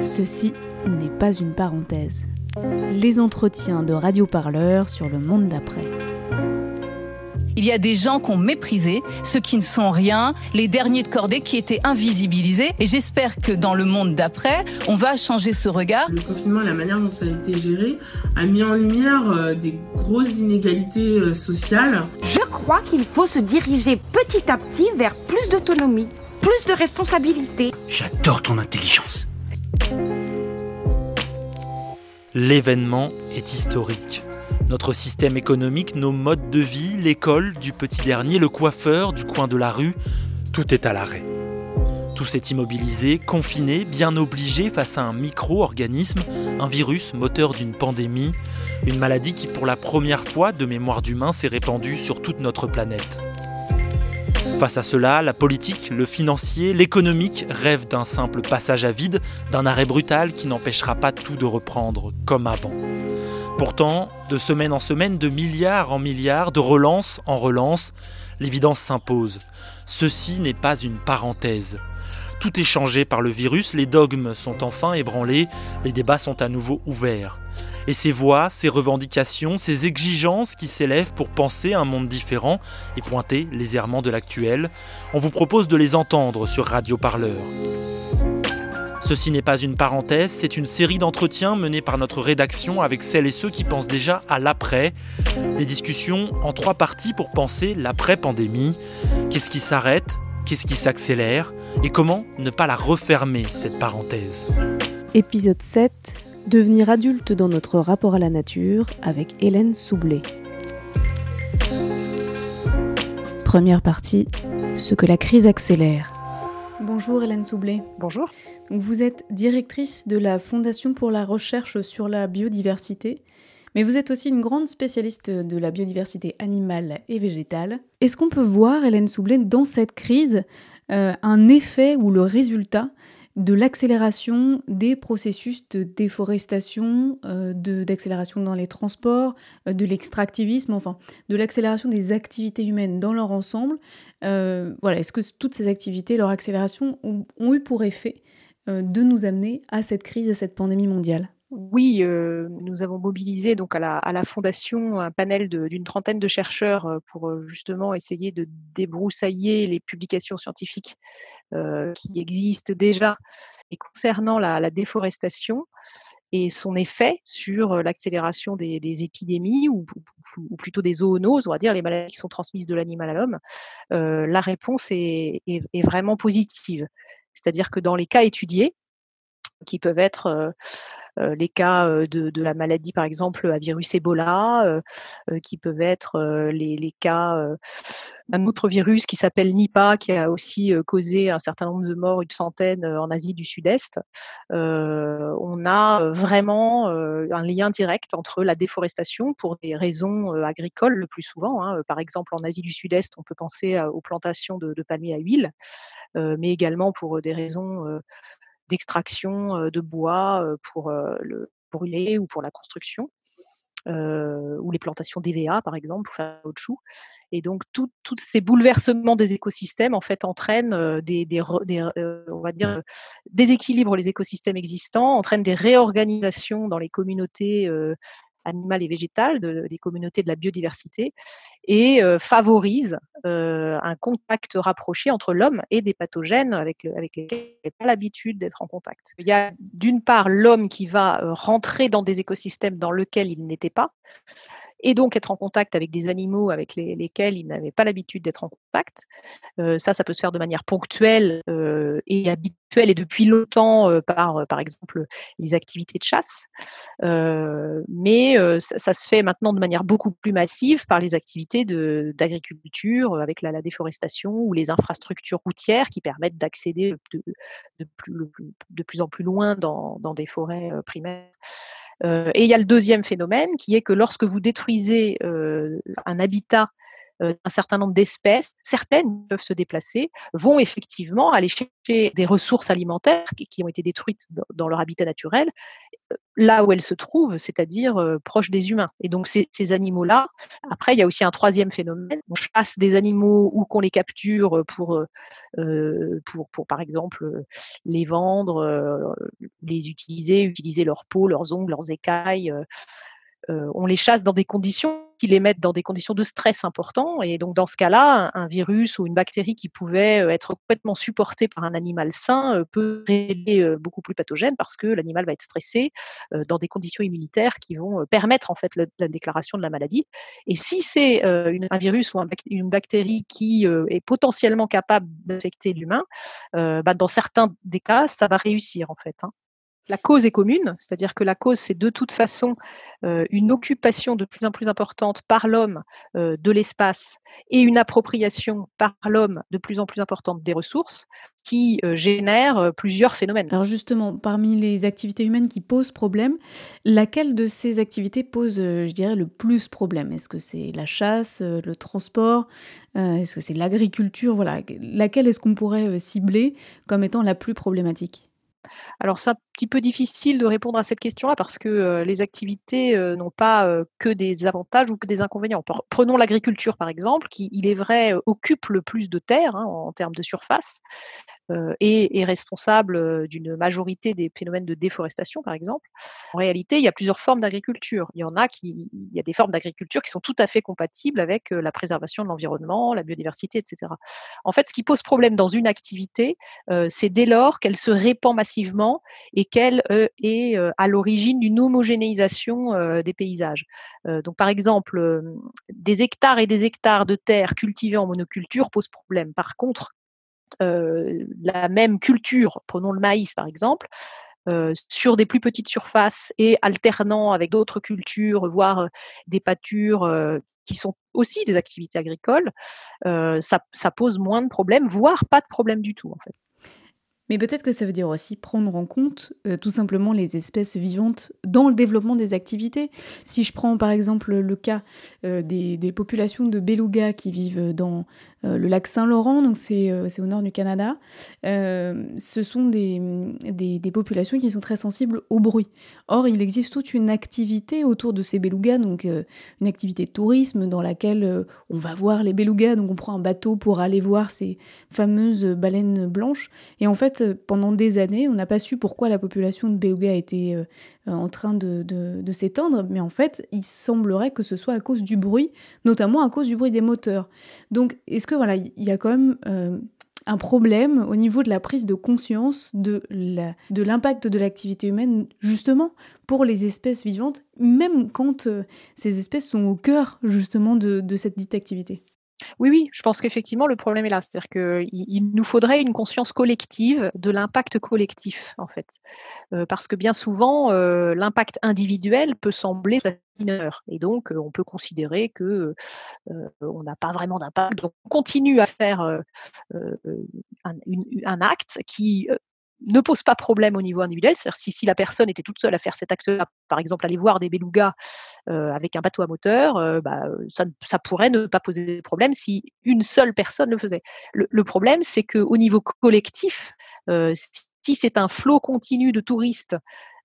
Ceci n'est pas une parenthèse. Les entretiens de radioparleurs sur le monde d'après. Il y a des gens qu'on méprisé, ceux qui ne sont rien, les derniers de cordée qui étaient invisibilisés. Et j'espère que dans le monde d'après, on va changer ce regard. Le confinement et la manière dont ça a été géré a mis en lumière euh, des grosses inégalités euh, sociales. Je crois qu'il faut se diriger petit à petit vers plus d'autonomie, plus de responsabilité. J'adore ton intelligence. L'événement est historique. Notre système économique, nos modes de vie, l'école, du petit dernier, le coiffeur, du coin de la rue, tout est à l'arrêt. Tout s'est immobilisé, confiné, bien obligé face à un micro-organisme, un virus moteur d'une pandémie, une maladie qui pour la première fois de mémoire d'humain s'est répandue sur toute notre planète. Face à cela, la politique, le financier, l'économique rêvent d'un simple passage à vide, d'un arrêt brutal qui n'empêchera pas tout de reprendre comme avant. Pourtant, de semaine en semaine, de milliards en milliards, de relance en relance, l'évidence s'impose. Ceci n'est pas une parenthèse. Tout est changé par le virus, les dogmes sont enfin ébranlés, les débats sont à nouveau ouverts. Et ces voix, ces revendications, ces exigences qui s'élèvent pour penser un monde différent et pointer les errements de l'actuel, on vous propose de les entendre sur Radio Parleur. Ceci n'est pas une parenthèse, c'est une série d'entretiens menés par notre rédaction avec celles et ceux qui pensent déjà à l'après. Des discussions en trois parties pour penser l'après-pandémie. Qu'est-ce qui s'arrête? Qu'est-ce qui s'accélère? Et comment ne pas la refermer, cette parenthèse? Épisode 7 Devenir adulte dans notre rapport à la nature avec Hélène Soublé. Première partie Ce que la crise accélère. Bonjour Hélène Soublé. Bonjour. Vous êtes directrice de la Fondation pour la recherche sur la biodiversité, mais vous êtes aussi une grande spécialiste de la biodiversité animale et végétale. Est-ce qu'on peut voir, Hélène Soublé, dans cette crise, euh, un effet ou le résultat de l'accélération des processus de déforestation, euh, d'accélération dans les transports, euh, de l'extractivisme, enfin, de l'accélération des activités humaines dans leur ensemble. Euh, voilà, est-ce que toutes ces activités, leur accélération, ont, eu pour effet de nous amener à cette crise, à cette pandémie mondiale? Oui, nous avons mobilisé donc à la, fondation un panel d'une trentaine de chercheurs pour justement essayer de débroussailler les publications scientifiques qui existent déjà et concernant la, déforestation et son effet sur l'accélération des, épidémies ou, plutôt des zoonoses, on va dire les maladies qui sont transmises de l'animal à l'homme, la réponse est, vraiment positive. C'est-à-dire que dans les cas étudiés, qui peuvent être euh, les cas de, la maladie, par exemple, à virus Ebola, qui peuvent être les, cas d'un autre virus qui s'appelle Nipah, qui a aussi causé un certain nombre de morts, une centaine en Asie du Sud-Est. on a vraiment un lien direct entre la déforestation pour des raisons agricoles le plus souvent. Hein. Par exemple, en Asie du Sud-Est, on peut penser aux plantations de, de palmiers à huile, mais également pour des raisons d'extraction de bois pour le brûler ou pour la construction, ou les plantations d'EVA par exemple, pour faire autre chou. Et donc tous ces bouleversements des écosystèmes en fait entraînent des, on va dire les écosystèmes existants, entraînent des réorganisations dans les communautés animale et végétale, des communautés de la biodiversité, et euh, favorise euh, un contact rapproché entre l'homme et des pathogènes avec, avec lesquels il n'a pas l'habitude d'être en contact. Il y a d'une part l'homme qui va euh, rentrer dans des écosystèmes dans lesquels il n'était pas, et donc être en contact avec des animaux avec lesquels ils n'avaient pas l'habitude d'être en contact. Euh, ça, ça peut se faire de manière ponctuelle euh, et habituelle et depuis longtemps euh, par, par exemple, les activités de chasse. mais ça, se fait maintenant de manière beaucoup plus massive par les activités d'agriculture avec la, déforestation ou les infrastructures routières qui permettent d'accéder de, plus, en plus loin dans des forêts primaires. Euh, et il y a le deuxième phénomène qui est que lorsque vous détruisez euh, un habitat un certain nombre d'espèces, certaines peuvent se déplacer, vont effectivement aller chercher des ressources alimentaires qui, ont été détruites dans, leur habitat naturel, là où elles se trouvent, c'est-à-dire proches des humains. Et donc ces, animaux-là, après, il y a aussi un troisième phénomène. On chasse des animaux ou qu'on les capture pour, pour, pour, par exemple, les vendre, les utiliser, utiliser leur peau, leurs ongles, leurs écailles. on les chasse dans des conditions qui les mettent dans des conditions de stress importants. Et donc, dans ce cas-là, un, virus ou une bactérie qui pouvait euh, être complètement supportée par un animal sain euh, peut être euh, beaucoup plus pathogène parce que l'animal va être stressé dans des conditions immunitaires qui vont permettre en fait la déclaration de la maladie. Et si c'est un virus ou une bactérie qui est potentiellement capable d'infecter l'humain, bah, dans certains des cas, ça va réussir en fait. La cause est commune, c'est-à-dire que la cause, c'est de toute façon euh, une occupation de plus en plus importante par l'homme euh, de l'espace et une appropriation par l'homme de plus en plus importante des ressources qui euh, génèrent plusieurs phénomènes. Alors justement, parmi les activités humaines qui posent problème, laquelle de ces activités pose, je dirais, le plus problème? Est-ce que c'est la chasse, le transport Est-ce que c'est l'agriculture? Voilà, laquelle est-ce qu'on pourrait cibler comme étant la plus problématique? Alors c'est un petit peu difficile de répondre à cette question-là parce que les activités n'ont pas que des avantages ou que des inconvénients. Prenons l'agriculture par exemple, qui, il est vrai, occupe le plus de terres hein, en termes de surface, et est responsable euh, d'une majorité des phénomènes de déforestation, par exemple. En réalité, il y a plusieurs formes d'agriculture. Il y en a qui, il y a des formes d'agriculture qui sont tout à fait compatibles avec euh, la préservation de l'environnement, la biodiversité, etc. En fait, ce qui pose problème dans une activité, c'est dès lors qu'elle se répand massivement et qu'elle est à l'origine d'une homogénéisation des paysages. donc, par exemple, des hectares et des hectares de terre cultivées en monoculture posent problème. Par contre, la même culture, prenons le maïs par exemple, sur des plus petites surfaces et alternant avec d'autres cultures, voire des pâtures qui sont aussi des activités agricoles, ça, ça, pose moins de problèmes, voire pas de problème du tout en fait. Mais peut-être que ça veut dire aussi prendre en compte euh, tout simplement les espèces vivantes dans le développement des activités. Si je prends par exemple le cas euh, des, populations de belugas qui vivent dans euh, le lac Saint-Laurent, donc c'est au nord du Canada, ce sont des, des, populations qui sont très sensibles au bruit. Or, il existe toute une activité autour de ces belugas, donc une activité de tourisme dans laquelle on va voir les belugas, donc on prend un bateau pour aller voir ces fameuses baleines blanches. Et en fait, euh, pendant des années, on n'a pas su pourquoi la population de beluga était euh, en train de, s'éteindre, mais en fait, il semblerait que ce soit à cause du bruit, notamment à cause du bruit des moteurs. Donc, est-ce que voilà, il y a quand même euh, un problème au niveau de la prise de conscience de l'impact de l'activité humaine, justement, pour les espèces vivantes, même quand ces espèces sont au cœur, justement, de cette dite activité? Oui, oui, je pense qu'effectivement, le problème est là. C'est-à-dire qu'il il nous faudrait une conscience collective de l'impact collectif, en fait. Euh, parce que bien souvent, euh, l'impact individuel peut sembler mineur. Et donc, euh, on peut considérer que on n'a pas vraiment d'impact. Donc, on continue à faire un, acte qui ne pose pas problème au niveau individuel. C'est-à-dire si, la personne était toute seule à faire cet acte-là, par exemple aller voir des belugas euh, avec un bateau à moteur, euh, bah, ça, pourrait ne pas poser de problème si une seule personne le faisait. Le, problème, c'est qu'au niveau collectif, euh, si c'est un flot continu de touristes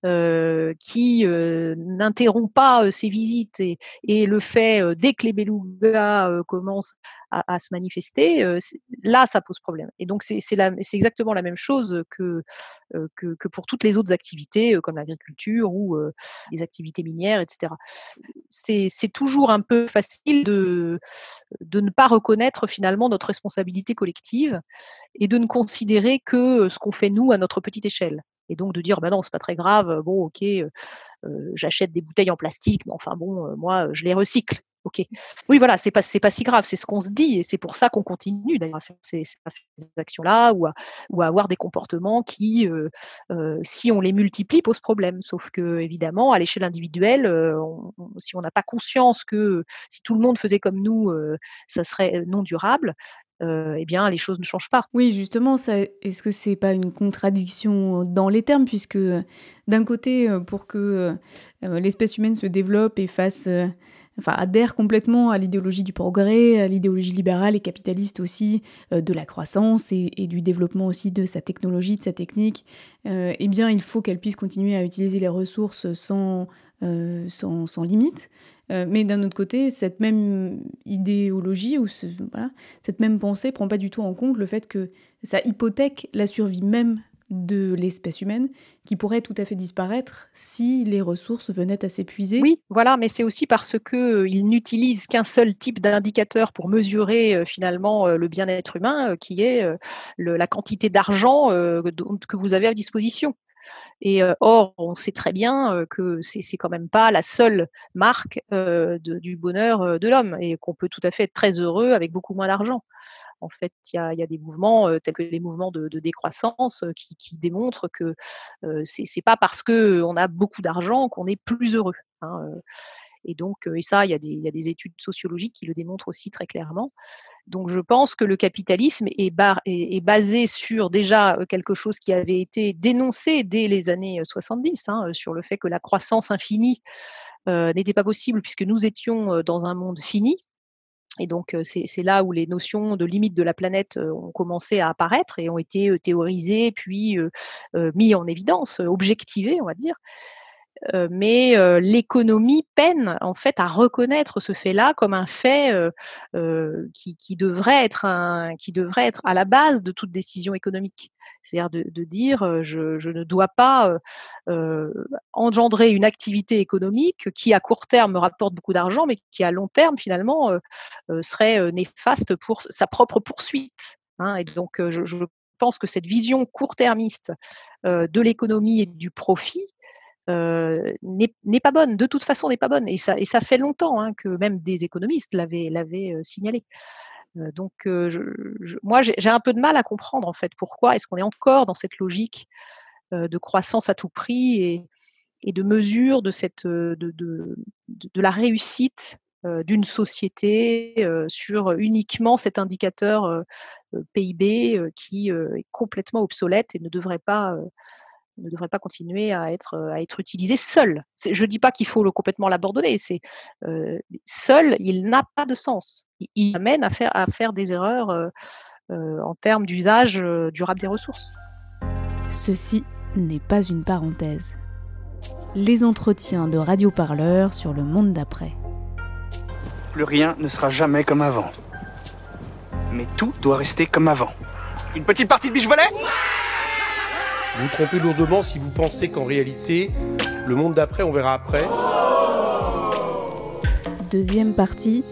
qui euh, n'interrompt pas ses visites et, et, le fait dès que les belugas commencent à, à, se manifester, là ça pose problème. Et donc c'est exactement la même chose que, que, que, pour toutes les autres activités comme l'agriculture ou les activités minières, etc. C'est toujours un peu facile de, de ne pas reconnaître finalement notre responsabilité collective et de ne considérer que ce qu'on fait nous à notre petite échelle et donc de dire bah non c'est pas très grave bon ok j'achète des bouteilles en plastique mais enfin bon moi je les recycle ok. Oui voilà c'est pas pas si grave c'est ce qu'on se dit et c'est pour ça qu'on continue d'ailleurs à faire ces, actions là ou à, ou à avoir des comportements qui si on les multiplie posent problème. Sauf que évidemment à l'échelle individuelle si on n'a pas conscience que si tout le monde faisait comme nous ça serait non durable euh, eh bien, les choses ne changent pas. Oui, justement, est-ce que c'est pas une contradiction dans les termes, puisque d'un côté, euh, pour que euh, l'espèce humaine se développe et fasse enfin, adhère complètement à l'idéologie du progrès, à l'idéologie libérale et capitaliste aussi, de la croissance et, du développement aussi de sa technologie, de sa technique, eh bien, il faut qu'elle puisse continuer à utiliser les ressources sans, sans, sans limite. Euh, mais d'un autre côté, cette même idéologie ou cette même pensée prend pas du tout en compte le fait que ça hypothèque la survie même de l'espèce humaine qui pourrait tout à fait disparaître si les ressources venaient à s'épuiser. Oui, voilà, mais c'est aussi parce qu'ils euh, n'utilisent qu'un seul type d'indicateur pour mesurer euh, finalement le bien-être humain, qui est la quantité d'argent que vous avez à disposition. Et or, on sait très bien que c'est quand même pas la seule marque du bonheur de l'homme et qu'on peut tout à fait être très heureux avec beaucoup moins d'argent. En fait, il y a, des mouvements tels que les mouvements de, décroissance qui, démontrent que c'est n'est pas parce qu'on a beaucoup d'argent qu'on est plus heureux. Hein, et donc, et ça, il y, a des, études sociologiques qui le démontrent aussi très clairement. Donc je pense que le capitalisme est, basé sur déjà quelque chose qui avait été dénoncé dès les années 70, hein, sur le fait que la croissance infinie n'était pas possible puisque nous étions dans un monde fini. Et donc c'est là où les notions de limite de la planète ont commencé à apparaître et ont été théorisées, puis mis en évidence, objectivées, on va dire mais l'économie peine en fait à reconnaître ce fait-là comme un fait qui, devrait être un, qui devrait être à la base de toute décision économique. C'est-à-dire de, dire je, ne dois pas engendrer une activité économique qui à court terme me rapporte beaucoup d'argent, mais qui à long terme finalement serait néfaste pour sa propre poursuite. Hein. et donc je, je pense que cette vision court-termiste de l'économie et du profit n'est pas bonne, de toute façon n'est pas bonne. Et ça, et ça fait longtemps hein, que même des économistes l'avaient signalé. donc moi, j'ai un peu de mal à comprendre en fait pourquoi est-ce qu'on est encore dans cette logique de croissance à tout prix et, de mesure de, cette, de, de la réussite d'une société sur uniquement cet indicateur PIB qui est complètement obsolète et ne devrait pas ne devrait pas continuer à être, à être utilisé seul. Je ne dis pas qu'il faut le, complètement l'abandonner, c'est seul, il n'a pas de sens. Il, amène à faire, à faire des erreurs en termes d'usage durable des ressources. Ceci n'est pas une parenthèse. Les entretiens de radioparleurs sur le monde d'après. Plus rien ne sera jamais comme avant. Mais tout doit rester comme avant. Une petite partie de biche volet? Vous vous trompez lourdement si vous pensez qu'en réalité, le monde d'après, on verra après. Deuxième partie,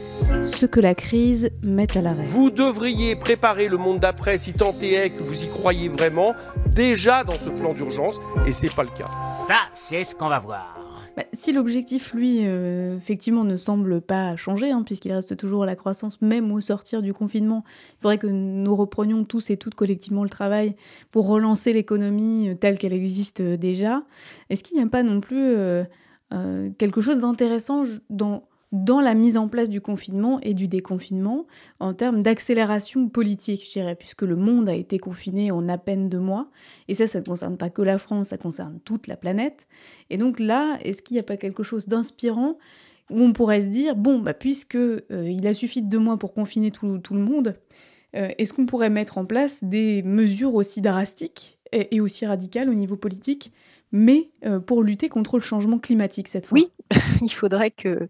ce que la crise met à l'arrêt. Vous devriez préparer le monde d'après si tant est que vous y croyez vraiment, déjà dans ce plan d'urgence, et c'est pas le cas. Ça, c'est ce qu'on va voir. Bah, si l'objectif, lui, euh, effectivement, ne semble pas changer, hein, puisqu'il reste toujours la croissance, même au sortir du confinement, il faudrait que nous reprenions tous et toutes collectivement le travail pour relancer l'économie euh, telle qu'elle existe euh, déjà. Est-ce qu'il n'y a pas non plus quelque chose d'intéressant dans dans la mise en place du confinement et du déconfinement en termes d'accélération politique, je dirais, puisque le monde a été confiné en à peine deux mois. Et ça, ça ne concerne pas que la France, ça concerne toute la planète. Et donc là, est-ce qu'il n'y a pas quelque chose d'inspirant où on pourrait se dire, bon, bah, puisque euh, il a suffi de deux mois pour confiner tout, le monde, euh, est-ce qu'on pourrait mettre en place des mesures aussi drastiques et, aussi radicales au niveau politique mais euh, pour lutter contre le changement climatique cette fois? Oui, il faudrait que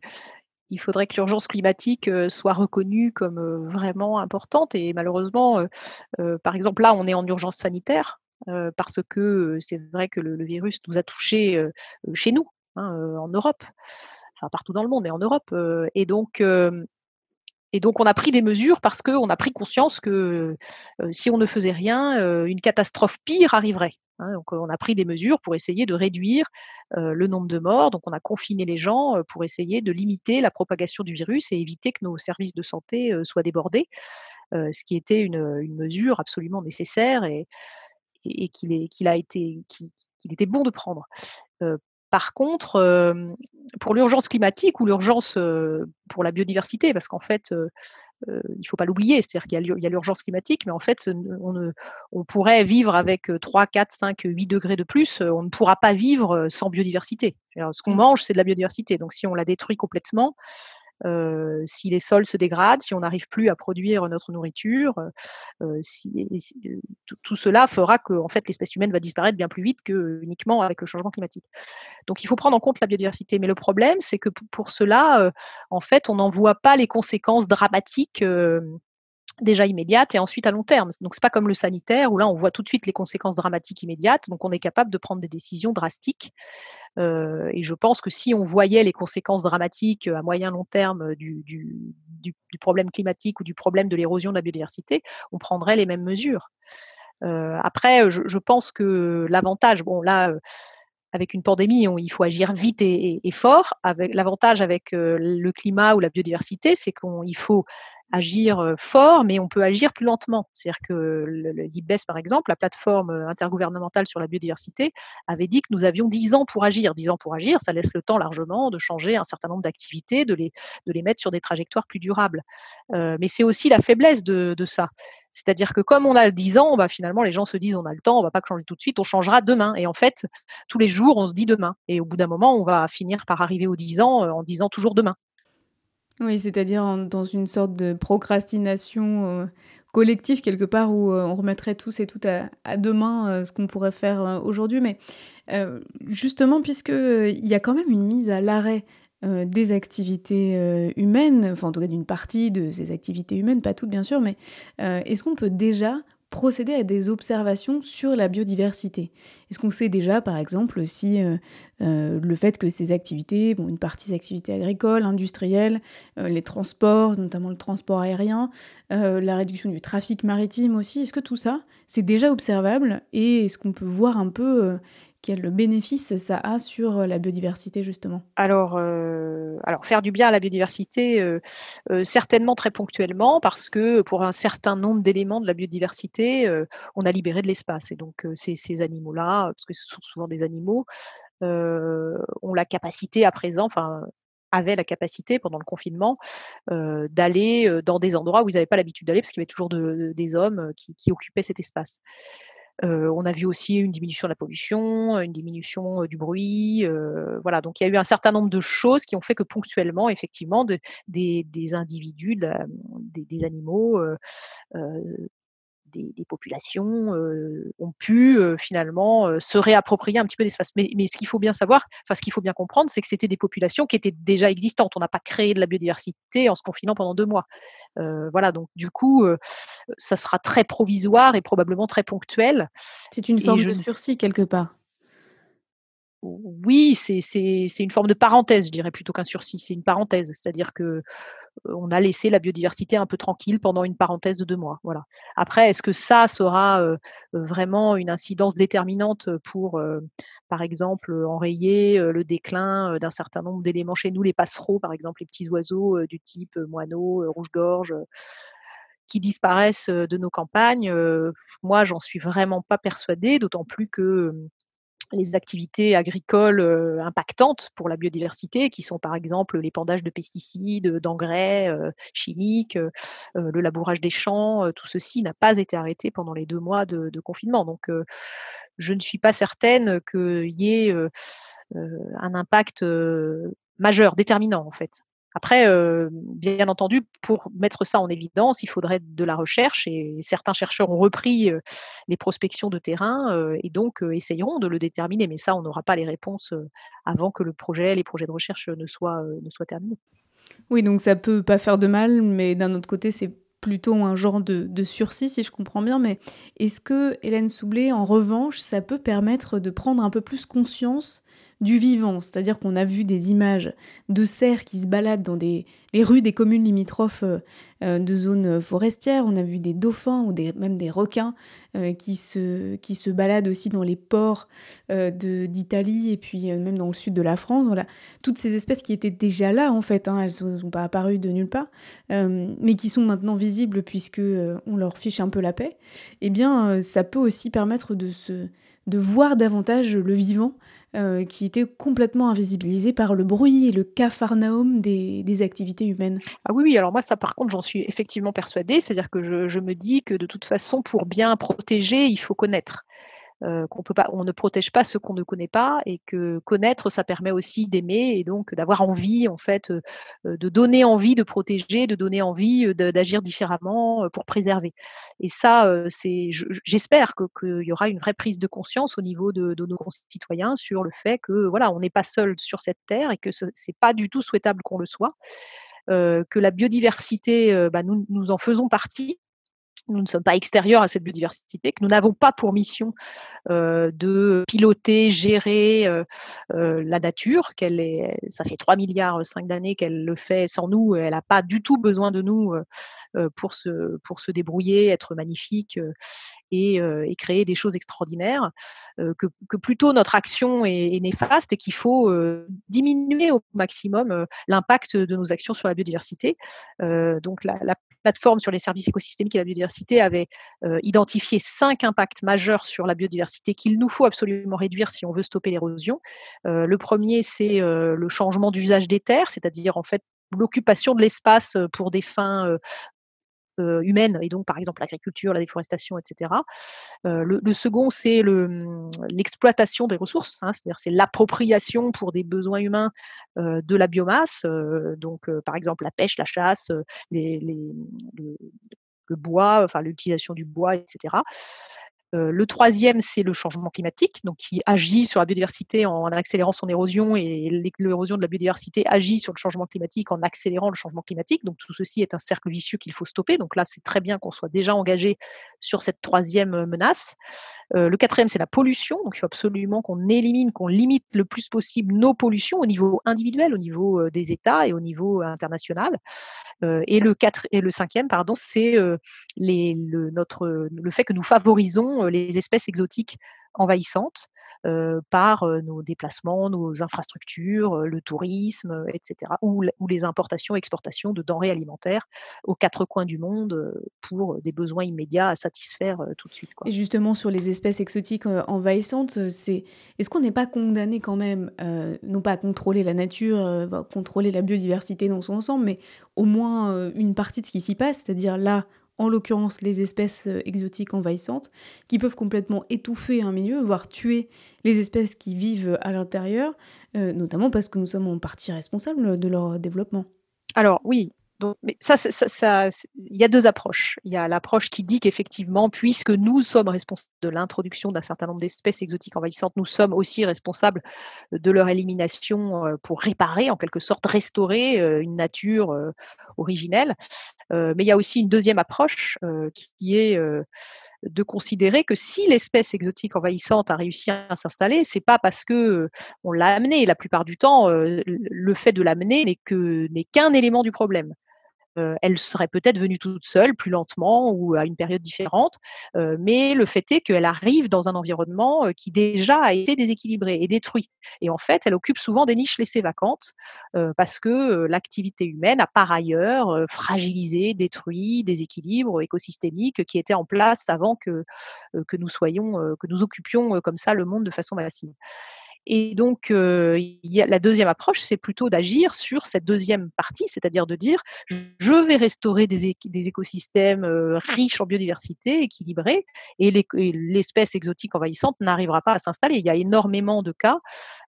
il faudrait que l'urgence climatique soit reconnue comme vraiment importante. Et malheureusement, par exemple, là, on est en urgence sanitaire parce que c'est vrai que le, virus nous a touchés chez nous, hein, en Europe, enfin partout dans le monde, mais en Europe. et donc, et donc, on a pris des mesures parce qu'on a pris conscience que si on ne faisait rien, une catastrophe pire arriverait. Hein. donc, on a pris des mesures pour essayer de réduire le nombre de morts. Donc, on a confiné les gens pour essayer de limiter la propagation du virus et éviter que nos services de santé soient débordés, ce qui était une, mesure absolument nécessaire et, qu'il a été, qu'il était bon de prendre. Par contre, pour l'urgence climatique ou l'urgence pour la biodiversité, parce qu'en fait, il ne faut pas l'oublier, c'est-à-dire qu'il y a l'urgence climatique, mais en fait, on, pourrait vivre avec 3, 4, 5, 8 degrés de plus, on ne pourra pas vivre sans biodiversité. ce qu'on mmh. mange, c'est de la biodiversité. Donc si on la détruit complètement, euh, si les sols se dégradent, si on n'arrive plus à produire notre nourriture, euh, si, tout, cela fera que en fait, l'espèce humaine va disparaître bien plus vite que uniquement avec le changement climatique. Donc il faut prendre en compte la biodiversité. Mais le problème, c'est que pour cela, en fait, on n'en voit pas les conséquences dramatiques déjà immédiate et ensuite à long terme. Donc c'est pas comme le sanitaire où là on voit tout de suite les conséquences dramatiques immédiates, donc on est capable de prendre des décisions drastiques. Euh, et je pense que si on voyait les conséquences dramatiques à moyen long terme du, du, du, problème climatique ou du problème de l'érosion de la biodiversité, on prendrait les mêmes mesures. Euh, après, je, pense que l'avantage, bon là. Euh, avec une pandémie, il faut agir vite et, fort. Avec l'avantage avec euh, le climat ou la biodiversité, c'est qu'il faut agir fort, mais on peut agir plus lentement. C'est-à-dire que l'IBES, par exemple, la plateforme intergouvernementale sur la biodiversité, avait dit que nous avions 10 ans pour agir. 10 ans pour agir, ça laisse le temps largement de changer un certain nombre d'activités, de les, de les mettre sur des trajectoires plus durables. Mais c'est aussi la faiblesse de, de ça. C'est-à-dire que comme on a 10 ans, bah, finalement, les gens se disent on a le temps, on va pas changer tout de suite, on changera demain. Et en fait, tous les jours, on se dit demain. Et au bout d'un moment, on va finir par arriver aux 10 ans en disant toujours demain. Oui, c'est-à-dire dans une sorte de procrastination euh, collective quelque part où euh, on remettrait tous et toutes à, demain euh, ce qu'on pourrait faire aujourd'hui. Mais justement, puisqu'il y a quand même une mise à l'arrêt des activités humaines, enfin en tout cas d'une partie de ces activités humaines, pas toutes bien sûr, mais est-ce qu'on peut déjà procéder à des observations sur la biodiversité. Est-ce qu'on sait déjà, par exemple, si euh, euh, le fait que ces activités, une partie des activités agricoles, industrielles, euh, les transports, notamment le transport aérien, la réduction du trafic maritime aussi, est-ce que tout ça, c'est déjà observable et est-ce qu'on peut voir un peu quel bénéfice ça a sur euh, la biodiversité justement? Alors, euh, alors, faire du bien à la biodiversité, euh, certainement très ponctuellement, parce que pour un certain nombre d'éléments de la biodiversité, on a libéré de l'espace. Et donc, ces, ces animaux-là, parce que ce sont souvent des animaux, ont la capacité à présent, enfin, avaient la capacité pendant le confinement d'aller dans des endroits où ils n'avaient pas l'habitude d'aller parce qu'il y avait toujours des hommes qui, qui, occupaient cet espace on a vu aussi une diminution de la pollution, une diminution du bruit. voilà, donc il y a eu un certain nombre de choses qui ont fait que ponctuellement, effectivement, des, individus, des, animaux des, populations ont pu finalement se réapproprier un petit peu d'espace. Mais, ce qu'il faut bien savoir, enfin ce qu'il faut bien comprendre, c'est que c'était des populations qui étaient déjà existantes. On n'a pas créé de la biodiversité en se confinant pendant deux mois. voilà, donc du coup, ça sera très provisoire et probablement très ponctuel. C'est une forme de sursis quelque part. Oui, c'est une forme de parenthèse, je dirais plutôt qu'un sursis. C'est une parenthèse, c'est-à-dire que on a laissé la biodiversité un peu tranquille pendant une parenthèse de deux mois. Voilà. Après, est-ce que ça sera vraiment une incidence déterminante pour, par exemple, enrayer le déclin d'un certain nombre d'éléments chez nous, les passereaux, par exemple, les petits oiseaux du type moineau, rouge-gorge qui disparaissent de nos campagnes. moi, j'en suis vraiment pas persuadée, d'autant plus que les activités agricoles impactantes pour la biodiversité, qui sont par exemple l'épandage de pesticides, d'engrais chimiques, le labourage des champs, tout ceci n'a pas été arrêté pendant les deux mois de, de confinement. Donc, je ne suis pas certaine qu'il y ait un impact majeur, déterminant en fait. Après, euh, bien entendu, pour mettre ça en évidence, il faudrait de la recherche et certains chercheurs ont repris euh, les prospections de terrain euh, et donc essayeront de le déterminer. Mais ça, on n'aura pas les réponses avant que le projet, les projets de recherche ne soient, ne terminés. Oui, donc ça peut pas faire de mal, mais d'un autre côté, c'est plutôt un genre de, de, sursis, si je comprends bien. Mais est-ce que, Hélène Soublé, en revanche, ça peut permettre de prendre un peu plus conscience du vivant, c'est-à-dire qu'on a vu des images de cerfs qui se baladent dans les rues des communes limitrophes euh, euh, de zones forestières, on a vu des dauphins ou même des requins euh, qui, se, baladent aussi dans les ports d'Italie et puis même dans le sud de la France. Toutes ces espèces qui étaient déjà là en fait, hein, elles ne sont pas apparues de nulle part, mais qui sont maintenant visibles puisque on leur fiche un peu la paix, eh bien ça peut aussi permettre de voir davantage le vivant euh, qui était complètement invisibilisé par le bruit et le capharnaüm des, activités humaines. Ah oui, oui, alors moi, ça par contre, j'en suis effectivement persuadée. C'est-à-dire que je, me dis que de toute façon, pour bien protéger, il faut connaître. Qu'on peut pas, on ne protège pas ce qu'on ne connaît pas et que connaître, ça permet aussi d'aimer et donc d'avoir envie, en fait, de donner envie de protéger, de donner envie d'agir différemment pour préserver. Et ça, c'est, j'espère qu'il y aura une vraie prise de conscience au niveau de, de, nos concitoyens sur le fait que voilà, on n'est pas seul sur cette terre et que ce n'est pas du tout souhaitable qu'on le soit. que la biodiversité, bah, nous, nous en faisons partie nous ne sommes pas extérieurs à cette biodiversité, que nous n'avons pas pour mission de piloter, gérer la nature, qu'elle est, ça fait 3 milliards 5 d'années qu'elle le fait sans nous, elle n'a pas du tout besoin de nous pour, se, pour se débrouiller, être magnifique et, créer des choses extraordinaires, que, plutôt notre action est, néfaste et qu'il faut diminuer au maximum l'impact de nos actions sur la biodiversité. donc la plateforme sur les services écosystémiques et la biodiversité avait euh, identifié cinq impacts majeurs sur la biodiversité qu'il nous faut absolument réduire si on veut stopper l'érosion. Euh, le premier, c'est euh, le changement d'usage des terres, c'est-à-dire en fait l'occupation de l'espace pour des fins euh, humaines, et donc par exemple l'agriculture, la déforestation, etc. Euh, le, second, c'est mmh, l'exploitation des ressources, hein, c'est-à-dire c'est l'appropriation pour des besoins humains euh, de la biomasse, donc par exemple la pêche, la chasse, le, bois, enfin l'utilisation du bois, etc le troisième, c'est le changement climatique, donc qui agit sur la biodiversité en, accélérant son érosion et l'érosion de la biodiversité agit sur le changement climatique en accélérant le changement climatique. Donc tout ceci est un cercle vicieux qu'il faut stopper. Donc là, c'est très bien qu'on soit déjà engagé sur cette troisième menace. le quatrième, c'est la pollution. Donc il faut absolument qu'on élimine, qu'on limite le plus possible nos pollutions au niveau individuel, au niveau des États et au niveau international. et le quatre, et le cinquième, pardon, c'est le fait que nous favorisons euh, les espèces exotiques envahissantes euh, par euh, nos déplacements, nos infrastructures, le tourisme, etc., ou, les importations, exportations de denrées alimentaires aux quatre coins du monde pour des besoins immédiats à satisfaire tout de suite. Et justement, sur les espèces exotiques envahissantes, c'est est-ce qu'on n'est pas condamné quand même, non pas à contrôler la nature, contrôler la biodiversité dans son ensemble, mais au moins une partie de ce qui s'y passe, c'est-à-dire là, en l'occurrence les espèces euh, exotiques envahissantes, qui peuvent complètement étouffer un milieu, voire tuer les espèces qui vivent à l'intérieur, euh, notamment parce que nous sommes en partie responsables de leur développement. Alors oui, donc, mais ça, ça, il y a deux approches. Il y a l'approche qui dit qu'effectivement, puisque nous sommes responsables de l'introduction d'un certain nombre d'espèces exotiques envahissantes, nous sommes aussi responsables de leur élimination euh, pour réparer, en quelque sorte, restaurer une nature originelle. mais il y a aussi une deuxième approche qui est de considérer que si l'espèce exotique envahissante a réussi à s'installer, c'est pas parce que on l'a amenée. La plupart du temps, le fait de l'amener n'est qu'un élément du problème elle serait peut-être venue toute seule, plus lentement ou à une période différente, mais le fait est qu'elle arrive dans un environnement qui déjà a été déséquilibré et détruit. Et en fait, elle occupe souvent des niches laissées vacantes parce que l'activité humaine a par ailleurs fragilisé, détruit des équilibres écosystémiques qui étaient en place avant que, que nous soyons, que nous occupions comme ça le monde de façon massive. Et donc, la deuxième approche, c'est plutôt d'agir sur cette deuxième partie, c'est-à-dire de dire, je vais restaurer des, écosystèmes riches en biodiversité, équilibrés, et l'espèce exotique envahissante n'arrivera pas à s'installer. Il y a énormément de cas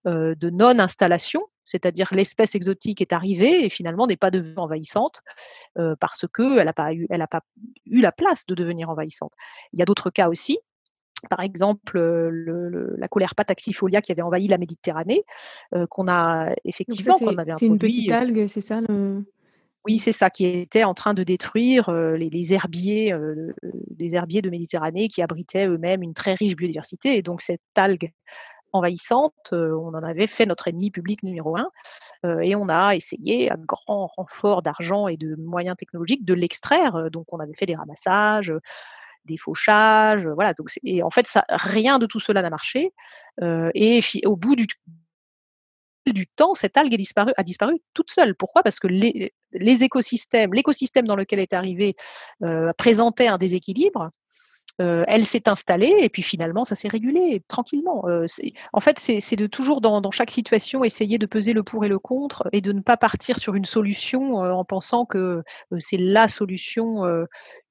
de non-installation c'est-à-dire l'espèce exotique est arrivée et finalement n'est pas devenue envahissante parce qu'elle n'a pas eu la place de devenir envahissante. Il y a d'autres cas aussi par exemple la colère taxifolia qui avait envahi la Méditerranée, qu'on a effectivement, C'est une petite algue, c'est ça Oui, c'est ça, qui était en train de détruire les, herbiers, les herbiers de Méditerranée qui abritaient eux-mêmes une très riche biodiversité. Et donc cette algue envahissante, on en avait fait notre ennemi public numéro un, et on a essayé, à grand renfort d'argent et de moyens technologiques, de l'extraire. Donc on avait fait des ramassages des fauchages, voilà. Donc, et en fait, ça, rien de tout cela n'a marché. et au bout du, temps, cette algue est disparue, a disparu toute seule. Pourquoi? Parce que les, les écosystèmes, l'écosystème dans lequel est arrivée présentait un déséquilibre. Elle s'est installée et puis finalement ça s'est régulé tranquillement. en fait, c'est de toujours dans, chaque situation essayer de peser le pour et le contre et de ne pas partir sur une solution en pensant que c'est la solution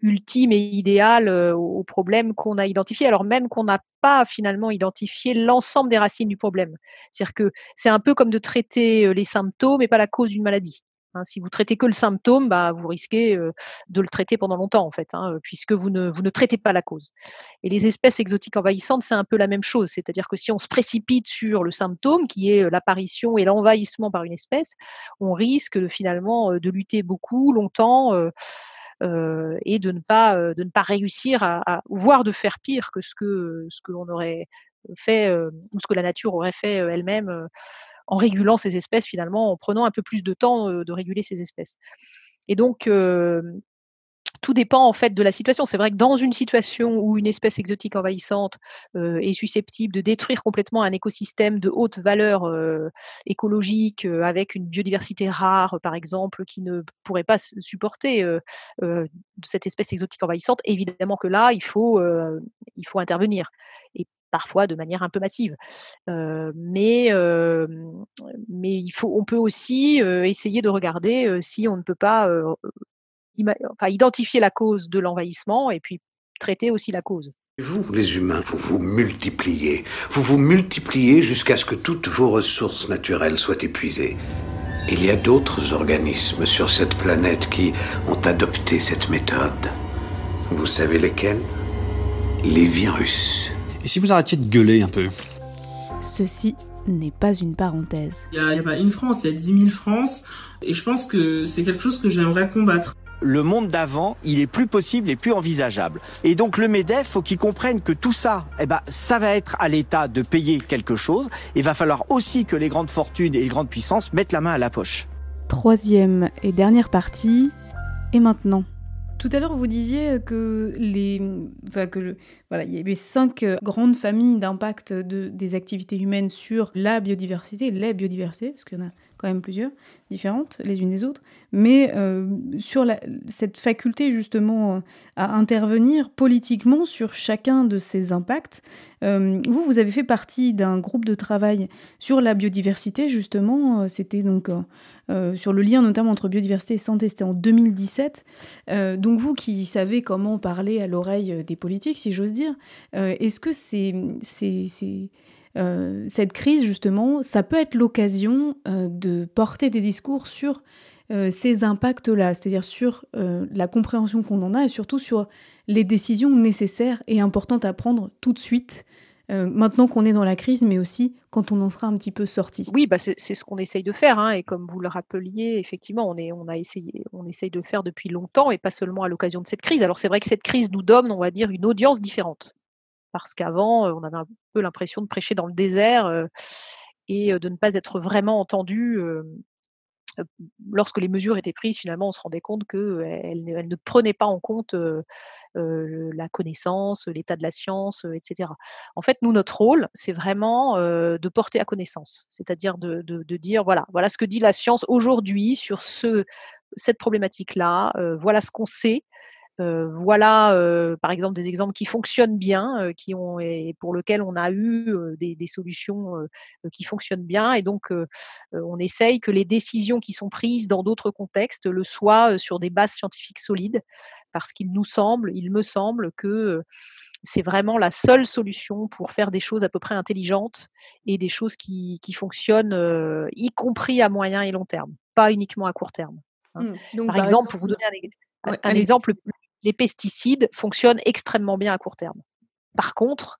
ultime et idéale au problème qu'on a identifié, alors même qu'on n'a pas finalement identifié l'ensemble des racines du problème. C'est-à-dire que c'est un peu comme de traiter les symptômes et pas la cause d'une maladie. Hein, si vous traitez que le symptôme, bah, vous risquez de le traiter pendant longtemps, en fait, hein, puisque vous ne, traitez pas la cause. Et les espèces exotiques envahissantes, c'est un peu la même chose. C'est-à-dire que si on se précipite sur le symptôme, qui est l'apparition et l'envahissement par une espèce, on risque finalement de lutter beaucoup, longtemps. et de ne pas de ne pas réussir à, à, voire de faire pire que ce que ce que l'on aurait fait ou ce que la nature aurait fait elle-même en régulant ces espèces finalement, en prenant un peu plus de temps de réguler ces espèces. Et donc, tout dépend en fait de la situation. C'est vrai que dans une situation où une espèce exotique envahissante est susceptible de détruire complètement un écosystème de haute valeur écologique avec une biodiversité rare, par exemple, qui ne pourrait pas supporter cette espèce exotique envahissante, évidemment que là, il faut, il faut intervenir. Et parfois de manière un peu massive. mais, mais il faut, on peut aussi essayer de regarder si on ne peut pas enfin, identifier la cause de l'envahissement et puis traiter aussi la cause. Vous, les humains, vous vous multipliez. Vous vous multipliez jusqu'à ce que toutes vos ressources naturelles soient épuisées. Il y a d'autres organismes sur cette planète qui ont adopté cette méthode. Vous savez lesquels? Les virus. Et si vous arrêtiez de gueuler un peu? Ceci n'est pas une parenthèse. Il n'y a, pas une France, il y a 10 000 France. Et je pense que c'est quelque chose que j'aimerais combattre. Le monde d'avant, il est plus possible et plus envisageable. Et donc le MEDEF, faut qu'il comprenne que tout ça, eh ben, ça va être à l'État de payer quelque chose. Il va falloir aussi que les grandes fortunes et les grandes puissances mettent la main à la poche. Troisième et dernière partie, et maintenant tout à l'heure, vous disiez que les, enfin que voilà, il y avait cinq euh, grandes familles d'impact de, des activités humaines sur la biodiversité, les biodiversités, parce qu'il y en a quand même plusieurs différentes les unes des autres, mais euh, sur cette faculté justement à intervenir politiquement sur chacun de ces impacts. Euh, vous, vous avez fait partie d'un groupe de travail sur la biodiversité justement. C'était donc euh, sur le lien notamment entre biodiversité et santé, c'était en 2017. Euh, donc vous qui savez comment parler à l'oreille euh, des politiques, si j'ose dire, est-ce que c'est, cette crise, justement, ça peut être l'occasion de porter des discours sur ces impacts-là, c'est-à-dire sur la compréhension qu'on en a et surtout sur les décisions nécessaires et importantes à prendre tout de suite euh, maintenant qu'on est dans la crise, mais aussi quand on en sera un petit peu sorti. Oui, bah c'est ce qu'on essaye de faire. Hein, et comme vous le rappeliez, effectivement, on, a essayé, on essaye de faire depuis longtemps et pas seulement à l'occasion de cette crise. Alors c'est vrai que cette crise nous donne, on va dire, une audience différente. Parce qu'avant, on avait un peu l'impression de prêcher dans le désert et de ne pas être vraiment entendu lorsque les mesures étaient prises, finalement, on se rendait compte qu'elles ne prenaient pas en compte la connaissance, l'état de la science, etc. En fait, nous, notre rôle, c'est vraiment de porter à connaissance, c'est-à-dire de, dire, voilà, voilà ce que dit la science aujourd'hui sur ce, cette problématique-là, voilà ce qu'on sait, voilà, par exemple, des exemples qui fonctionnent bien, qui ont et pour lesquels on a eu des, solutions qui fonctionnent bien, et donc on essaye que les décisions qui sont prises dans d'autres contextes le soient sur des bases scientifiques solides, parce qu'il nous semble, il me semble que c'est vraiment la seule solution pour faire des choses à peu près intelligentes et des choses qui, fonctionnent, y compris à moyen et long terme, pas uniquement à court terme. Hein. Mmh, par, exemple, pour vous donner un, exemple, les pesticides fonctionnent extrêmement bien à court terme. Par contre,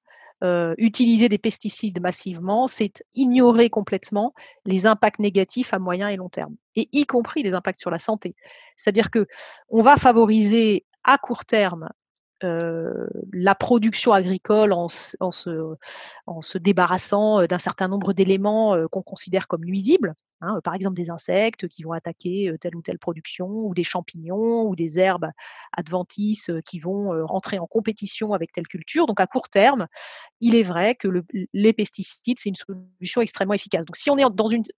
utiliser des pesticides massivement, c'est ignorer complètement les impacts négatifs à moyen et long terme, et y compris les impacts sur la santé. C'est-à-dire que on va favoriser à court terme la production agricole en, se, débarrassant d'un certain nombre d'éléments qu'on considère comme nuisibles, Hein, par exemple des insectes qui vont attaquer telle ou telle production, ou des champignons, ou des herbes adventices qui vont rentrer en compétition avec telle culture. Donc à court terme, il est vrai que le, les pesticides, c'est une solution extrêmement efficace. Donc si on est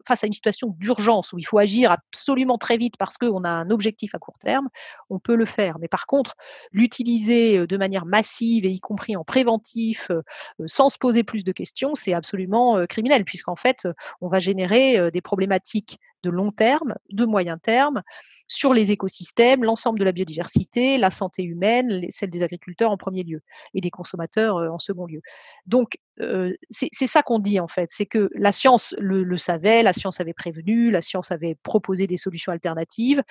face à une situation d'urgence où il faut agir absolument très vite parce qu'on a un objectif à court terme, on peut le faire. Mais par contre, l'utiliser de manière massive et y compris en préventif, sans se poser plus de questions, c'est absolument criminel, puisqu'en fait, on va générer des problématiques problématique de long terme, de moyen terme, sur les écosystèmes, l'ensemble de la biodiversité, la santé humaine, celle des agriculteurs en premier lieu et des consommateurs en second lieu. Donc, c'est ça qu'on dit en fait, c'est que la science le, savait, la science avait prévenu, la science avait proposé des solutions alternatives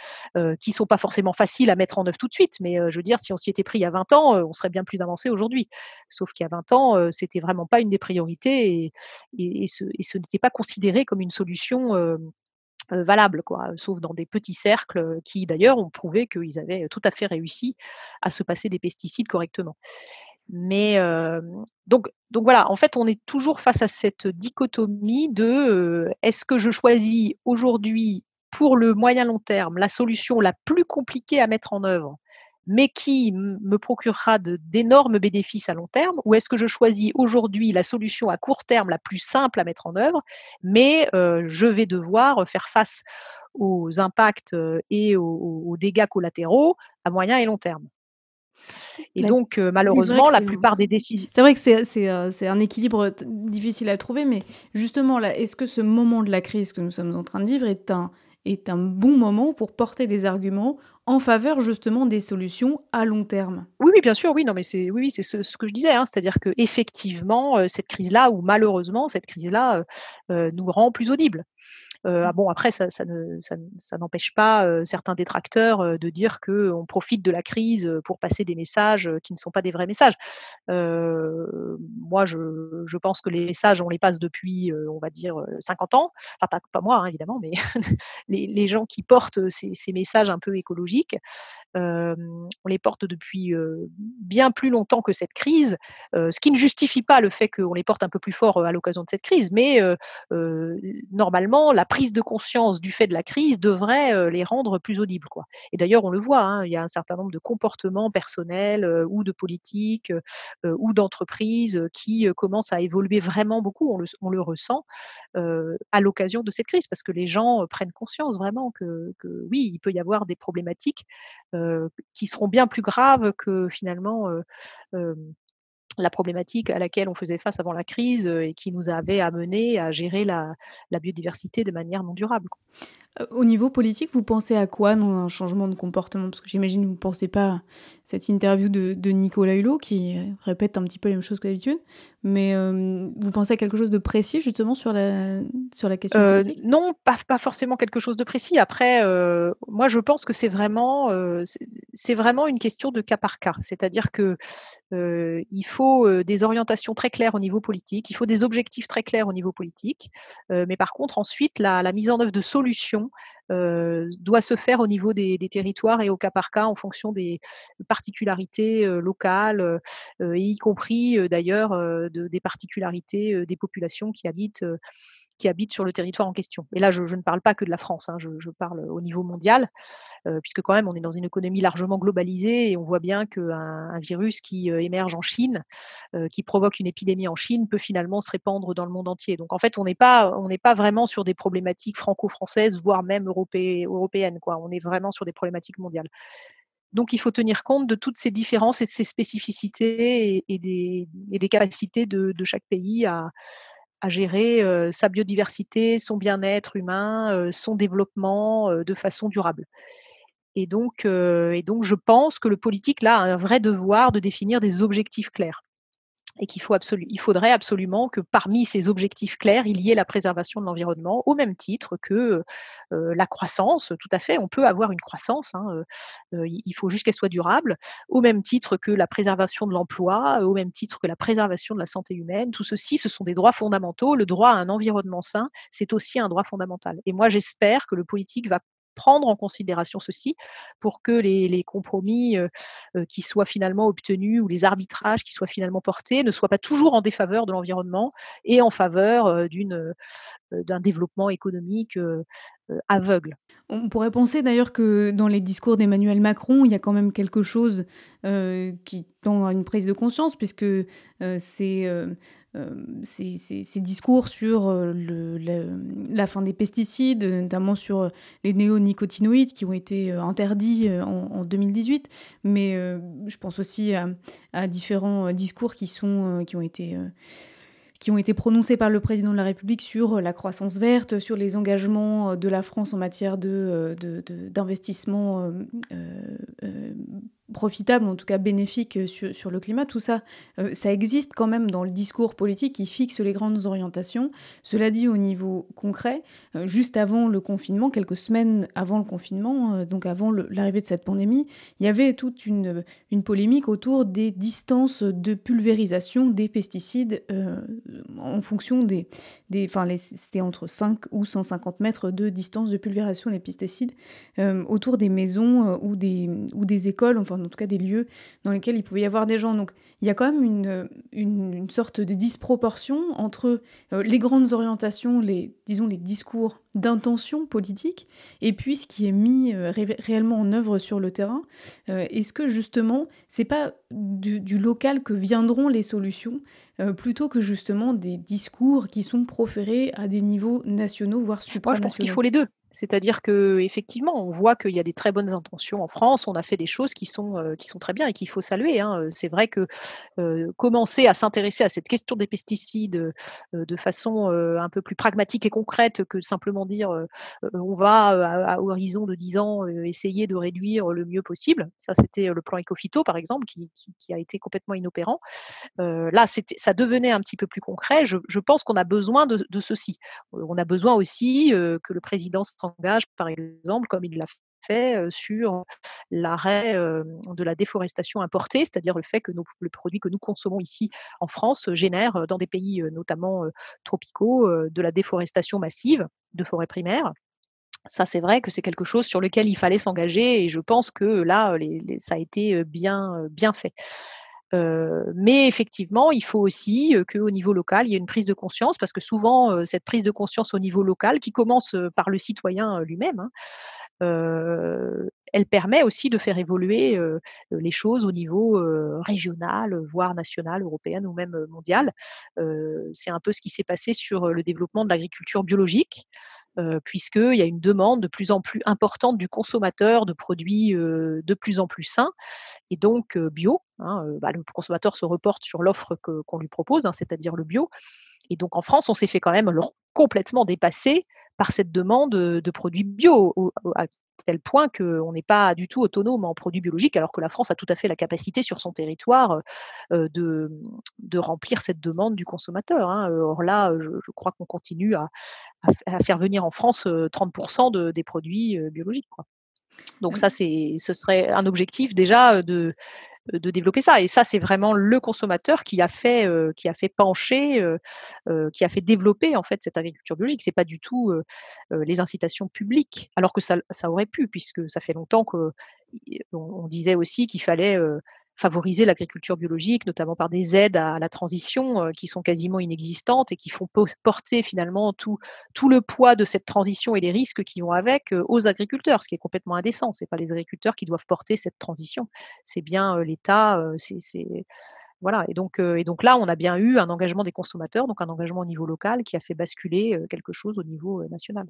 qui ne sont pas forcément faciles à mettre en œuvre tout de suite, mais je veux dire, si on s'y était pris il y a 20 ans, on serait bien plus avancé aujourd'hui. Sauf qu'il y a 20 ans, c'était vraiment pas une des priorités et ce n'était pas considéré comme une solution valable, quoi, sauf dans des petits cercles qui d'ailleurs ont prouvé qu'ils avaient tout à fait réussi à se passer des pesticides correctement. Mais donc, donc voilà, en fait, on est toujours face à cette dichotomie de est-ce que je choisis aujourd'hui pour le moyen long terme la solution la plus compliquée à mettre en œuvre mais qui me procurera d'énormes bénéfices à long terme, ou est-ce que je choisis aujourd'hui la solution à court terme la plus simple à mettre en œuvre, mais je vais devoir faire face aux impacts et aux, dégâts collatéraux à moyen et long terme. Et donc, malheureusement, la plupart des décisions. C'est vrai que c'est un équilibre difficile à trouver, mais justement, là, est-ce que ce moment de la crise que nous sommes en train de vivre est un, est un bon moment pour porter des arguments en faveur justement des solutions à long terme. Oui, oui, bien sûr, oui, non, mais c'est oui, c'est ce, que je disais, hein, c'est-à-dire que effectivement, euh, cette crise-là, ou malheureusement, cette crise-là euh, euh, nous rend plus audibles. Euh, ah bon, après, ça, ça, ne, ça, ça n'empêche pas euh, certains détracteurs euh, de dire qu'on profite de la crise pour passer des messages qui ne sont pas des vrais messages. moi, je, pense que les messages, on les passe depuis, on va dire, 50 ans. Enfin, pas, moi, hein, évidemment, mais les, les, gens qui portent ces, ces messages un peu écologiques, on les porte depuis bien plus longtemps que cette crise, ce qui ne justifie pas le fait qu'on les porte un peu plus fort à l'occasion de cette crise, mais normalement, la prise de conscience du fait de la crise devrait les rendre plus audibles. Quoi. Et d'ailleurs, on le voit, hein, il y a un certain nombre de comportements personnels ou de politiques ou d'entreprises qui commencent à évoluer vraiment beaucoup, on le, on le ressent, à l'occasion de cette crise, parce que les gens prennent conscience vraiment que, oui, il peut y avoir des problématiques qui seront bien plus graves que finalement la problématique à laquelle on faisait face avant la crise et qui nous avait amené à gérer la, la biodiversité de manière non durable. Au niveau politique, vous pensez à quoi dans un changement de comportement? Parce que j'imagine que vous ne pensez pas à cette interview de, de Nicolas Hulot qui répète un petit peu les mêmes choses que d'habitude, mais vous pensez à quelque chose de précis justement sur la, sur la question politique? Non, pas, pas, forcément quelque chose de précis. Après, moi je pense que c'est vraiment, c'est vraiment une question de cas par cas. C'est-à-dire que il faut des orientations très claires au niveau politique, il faut des objectifs très clairs au niveau politique, mais par contre ensuite la, la mise en œuvre de solutions euh, doit se faire au niveau des, territoires et au cas par cas en fonction des particularités euh, locales, euh, y compris d'ailleurs de, des particularités des populations qui habitent qui habitent sur le territoire en question. Et là, je, ne parle pas que de la France, hein, je, parle au niveau mondial, euh, puisque quand même, on est dans une économie largement globalisée et on voit bien qu'un un virus qui euh, émerge en Chine, euh, qui provoque une épidémie en Chine, peut finalement se répandre dans le monde entier. Donc en fait, on n'est pas, pas vraiment sur des problématiques franco-françaises, voire même européennes. Quoi. On est vraiment sur des problématiques mondiales. Donc, il faut tenir compte de toutes ces différences et de ces spécificités et, des, capacités de, chaque pays à, à gérer sa biodiversité, son bien-être humain, son développement de façon durable. Et donc, je pense que le politique, a un vrai devoir de définir des objectifs clairs et qu'il il faudrait absolument que parmi ces objectifs clairs, il y ait la préservation de l'environnement, au même titre que euh, la croissance. Tout à fait, on peut avoir une croissance, hein, euh, euh, il faut juste qu'elle soit durable, au même titre que la préservation de l'emploi, au même titre que la préservation de la santé humaine. Tout ceci, ce sont des droits fondamentaux. Le droit à un environnement sain, c'est aussi un droit fondamental. Et moi, j'espère que le politique va prendre en considération ceci pour que les, compromis qui soient finalement obtenus ou les arbitrages qui soient finalement portés ne soient pas toujours en défaveur de l'environnement et en faveur d'une d'un développement économique aveugle. On pourrait penser d'ailleurs que dans les discours d'Emmanuel Macron, il y a quand même quelque chose qui tend à une prise de conscience, puisque c'est ces, discours sur la fin des pesticides, notamment sur les néonicotinoïdes qui ont été interdits en, 2018, mais je pense aussi à, différents discours qui, sont, qui ont été qui ont été prononcés par le président de la République sur la croissance verte, sur les engagements de la France en matière d'investissement de, de, profitable, en tout cas bénéfique euh, sur, le climat, tout ça, euh, ça existe quand même dans le discours politique qui fixe les grandes orientations. Cela dit, au niveau concret, euh, juste avant le confinement, quelques semaines avant le confinement, donc avant l'arrivée de cette pandémie, il y avait toute une, une polémique autour des distances de pulvérisation des pesticides en fonction des... des enfin, c'était entre 5 ou 150 mètres de distance de pulvérisation des pesticides autour des maisons ou, des, ou des écoles, enfin en tout cas des lieux dans lesquels il pouvait y avoir des gens. Donc il y a quand même une, une, sorte de disproportion entre euh, les grandes orientations, les, disons les discours d'intention politique, et puis ce qui est mis euh, réellement en œuvre sur le terrain. Euh, est-ce que justement, c'est pas du, local que viendront les solutions, plutôt que justement des discours qui sont proférés à des niveaux nationaux, voire supranationaux Moi, je pense qu'il faut les deux. C'est-à-dire que effectivement, on voit qu'il y a des très bonnes intentions en France. On a fait des choses qui sont, euh, qui sont très bien et qu'il faut saluer. Hein. C'est vrai que euh, commencer à s'intéresser à cette question des pesticides euh, de façon un peu plus pragmatique et concrète que simplement dire on va à, horizon de 10 ans essayer de réduire le mieux possible. Ça, c'était le plan Ecofito, par exemple, qui, a été complètement inopérant. là, ça devenait un petit peu plus concret. Je, je pense qu'on a besoin de, de, ceci. On a besoin aussi que le président s'engage, par exemple, comme il l'a fait sur l'arrêt de la déforestation importée, c'est-à-dire le fait que nos, le produit que nous consommons ici en France génère dans des pays notamment tropicaux de la déforestation massive de forêts primaires. Ça, c'est vrai que c'est quelque chose sur lequel il fallait s'engager et je pense que là, ça a été bien, bien fait mais effectivement, il faut aussi qu'au niveau local, il y ait une prise de conscience, parce que souvent, cette prise de conscience au niveau local, qui commence par le citoyen lui-même, hein, elle permet aussi de faire évoluer les choses au niveau régional, voire national, européen ou même mondial. c'est un peu ce qui s'est passé sur le développement de l'agriculture biologique, puisqu'il y a une demande de plus en plus importante du consommateur de produits de plus en plus sains et donc bio. Hein, bah, le consommateur se reporte sur l'offre qu'on lui propose, hein, c'est-à-dire le bio. Et donc en France, on s'est fait quand même complètement dépasser par cette demande de produits bio, tel point qu'on n'est pas du tout autonome en produits biologiques, alors que la France a tout à fait la capacité sur son territoire de, de remplir cette demande du consommateur. Hein. Or là, je, crois qu'on continue à, à, faire venir en France 30% de, des produits biologiques. Donc ça, c'est, ce serait un objectif déjà de, de développer ça. Et ça, c'est vraiment le consommateur qui a fait, qui a fait pencher, qui a fait développer en fait cette agriculture biologique. C'est pas du tout les incitations publiques, alors que ça, ça aurait pu, puisque ça fait longtemps qu'on on disait aussi qu'il fallait favoriser l'agriculture biologique, notamment par des aides à la transition qui sont quasiment inexistantes et qui font porter finalement tout, tout le poids de cette transition et les risques qui vont avec aux agriculteurs, ce qui est complètement indécent. Ce n'est pas les agriculteurs qui doivent porter cette transition, c'est bien l'État. c'est voilà. Et donc là, on a bien eu un engagement des consommateurs, donc un engagement au niveau local qui a fait basculer quelque chose au niveau national.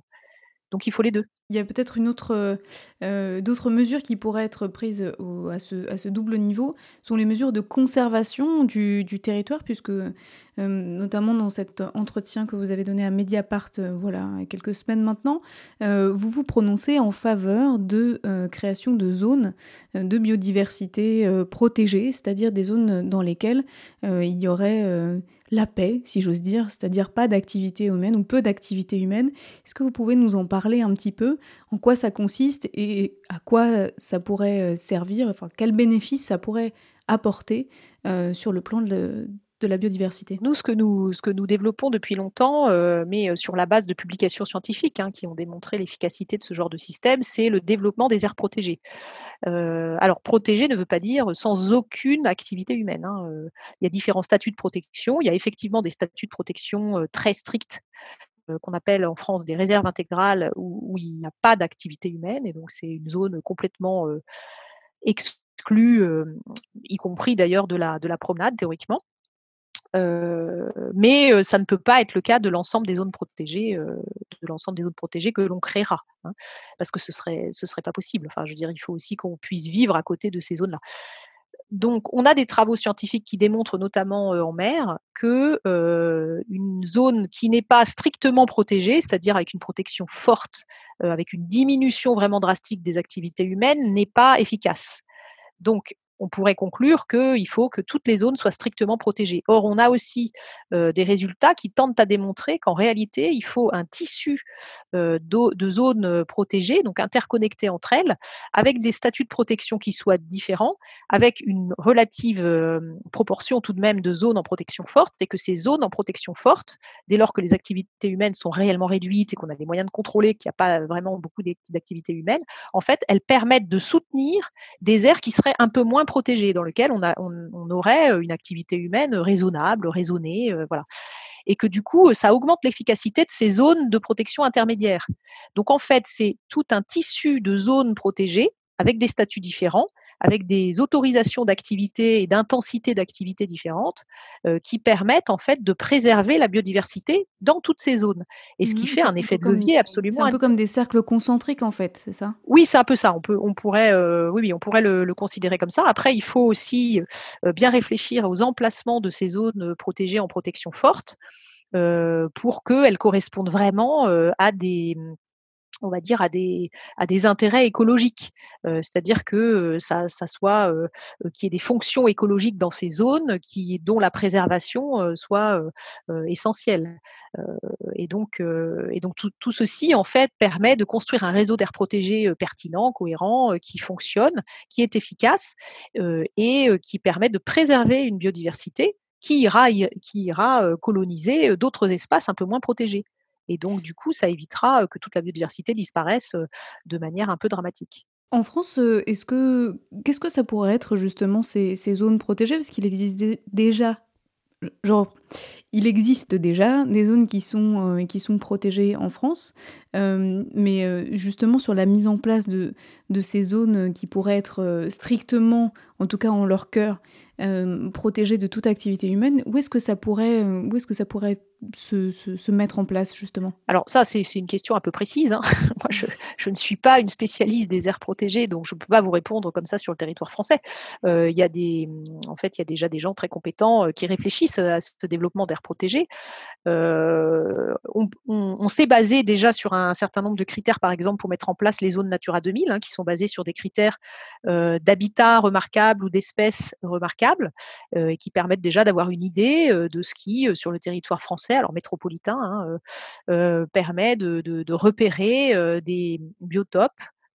Donc il faut les deux. Il y a peut-être euh, euh, d'autres mesures qui pourraient être prises à, ce, double niveau, sont les mesures de conservation du, territoire, puisque euh, notamment dans cet entretien que vous avez donné à Mediapart, voilà, y a quelques semaines maintenant, vous vous prononcez en faveur de création de zones de biodiversité protégées, c'est-à-dire des zones dans lesquelles il y aurait la paix, si j'ose dire, c'est-à-dire pas d'activité humaine ou peu d'activité humaine. Est-ce que vous pouvez nous en parler un petit peu? En quoi ça consiste et à quoi ça pourrait euh, servir? Enfin, quel bénéfice ça pourrait apporter euh, sur le plan de, de la biodiversité Nous, ce que nous, ce que nous développons depuis longtemps, euh, mais euh, sur la base de publications scientifiques hein, qui ont démontré l'efficacité de ce genre de système, c'est le développement des aires protégées. Euh, alors, protéger ne veut pas dire sans aucune activité humaine. Hein. Il y a différents statuts de protection. Il y a effectivement des statuts de protection très stricts qu'on appelle en France des réserves intégrales où, il n'y a pas d'activité humaine et donc c'est une zone complètement exclue, y compris d'ailleurs de la, de la promenade théoriquement. Mais ça ne peut pas être le cas de l'ensemble des zones protégées, de l'ensemble des zones protégées que l'on créera, hein, parce que ce serait ce serait pas possible. Enfin, je veux dire, il faut aussi qu'on puisse vivre à côté de ces zones-là. Donc, on a des travaux scientifiques qui démontrent, notamment en mer, que une zone qui n'est pas strictement protégée, c'est-à-dire avec une protection forte, avec une diminution vraiment drastique des activités humaines, n'est pas efficace. Donc, on pourrait conclure qu'il faut que toutes les zones soient strictement protégées. Or, on a aussi des résultats qui tentent à démontrer qu'en réalité, il faut un tissu de zones protégées, donc interconnectées entre elles, avec des statuts de protection qui soient différents, avec une relative proportion tout de même de zones en protection forte, et que ces zones en protection forte, dès lors que les activités humaines sont réellement réduites et qu'on a les moyens de contrôler qu'il n'y a pas vraiment beaucoup d'activités humaines, en fait, elles permettent de soutenir des aires qui seraient un peu moins protégé, dans lequel on, a, on, aurait une activité humaine raisonnable, raisonnée, voilà. Et que du coup, ça augmente l'efficacité de ces zones de protection intermédiaire. Donc en fait, c'est tout un tissu de zones protégées avec des statuts différents avec des autorisations d'activité et d'intensité d'activité différentes euh, qui permettent en fait de préserver la biodiversité dans toutes ces zones. Et ce qui mmh, fait un effet de levier absolument. C'est un peu comme des cercles concentriques en fait, c'est ça? Oui, c'est un peu ça. On peut, on pourrait, euh, oui, on pourrait le, considérer comme ça. Après, il faut aussi euh, bien réfléchir aux emplacements de ces zones protégées en protection forte. pour qu'elles correspondent vraiment à des, on va dire, à des, intérêts écologiques. C'est-à-dire que ça, soit qu'il y ait des fonctions écologiques dans ces zones dont la préservation soit essentielle. et donc, et donc tout, ceci, en fait, permet de construire un réseau d'air protégé pertinent, cohérent, qui fonctionne, qui est efficace et qui permet de préserver une biodiversité qui ira coloniser d'autres espaces un peu moins protégés. Et donc, du coup, ça évitera que toute la biodiversité disparaisse de manière un peu dramatique. En France, est-ce que qu'est-ce que ça pourrait être justement ces, zones protégées? Parce qu'il existe déjà, il existe déjà des zones qui sont, qui sont protégées en France, mais justement sur la mise en place de, de ces zones qui pourraient être strictement, en tout cas en leur cœur, protégées de toute activité humaine, où est-ce que ça pourrait, où est-ce que ça pourrait se, mettre en place justement? Alors ça, c'est une question un peu précise. Hein. Moi, je, ne suis pas une spécialiste des aires protégées, donc je ne peux pas vous répondre comme ça sur le territoire français. Euh, il y a des, en fait, il y a déjà des gens très compétents euh, qui réfléchissent à ce développement d'aires protégées. Euh, on, s'est basé déjà sur un, certain nombre de critères, par exemple, pour mettre en place les zones Natura 2000, hein, qui sont basées sur des critères d'habitat remarquable ou d'espèces remarquables, et qui permettent déjà d'avoir une idée de ce qui, sur le territoire français, alors métropolitain, hein, permet de, repérer des biotopes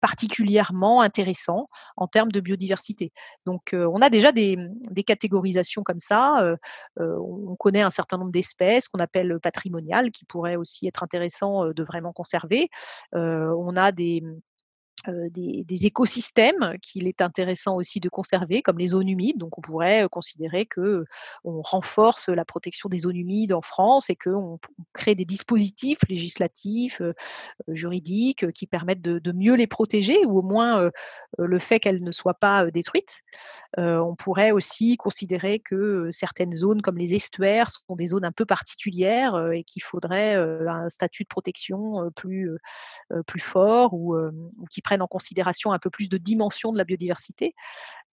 particulièrement intéressants en termes de biodiversité. Donc, on a déjà des, catégorisations comme ça. on connaît un certain nombre d'espèces qu'on appelle patrimoniales, qui pourraient aussi être intéressants de vraiment conserver. on a des, euh, des, écosystèmes qu'il est intéressant aussi de conserver, comme les zones humides. Donc, on pourrait euh, considérer que on renforce la protection des zones humides en France et qu'on crée des dispositifs législatifs, euh, juridiques, qui permettent de, mieux les protéger, ou au moins le fait qu'elles ne soient pas détruites. on pourrait aussi considérer que certaines zones, comme les estuaires, sont des zones un peu particulières et qu'il faudrait un statut de protection plus, plus fort ou, ou qui en considération un peu plus de dimension de la biodiversité.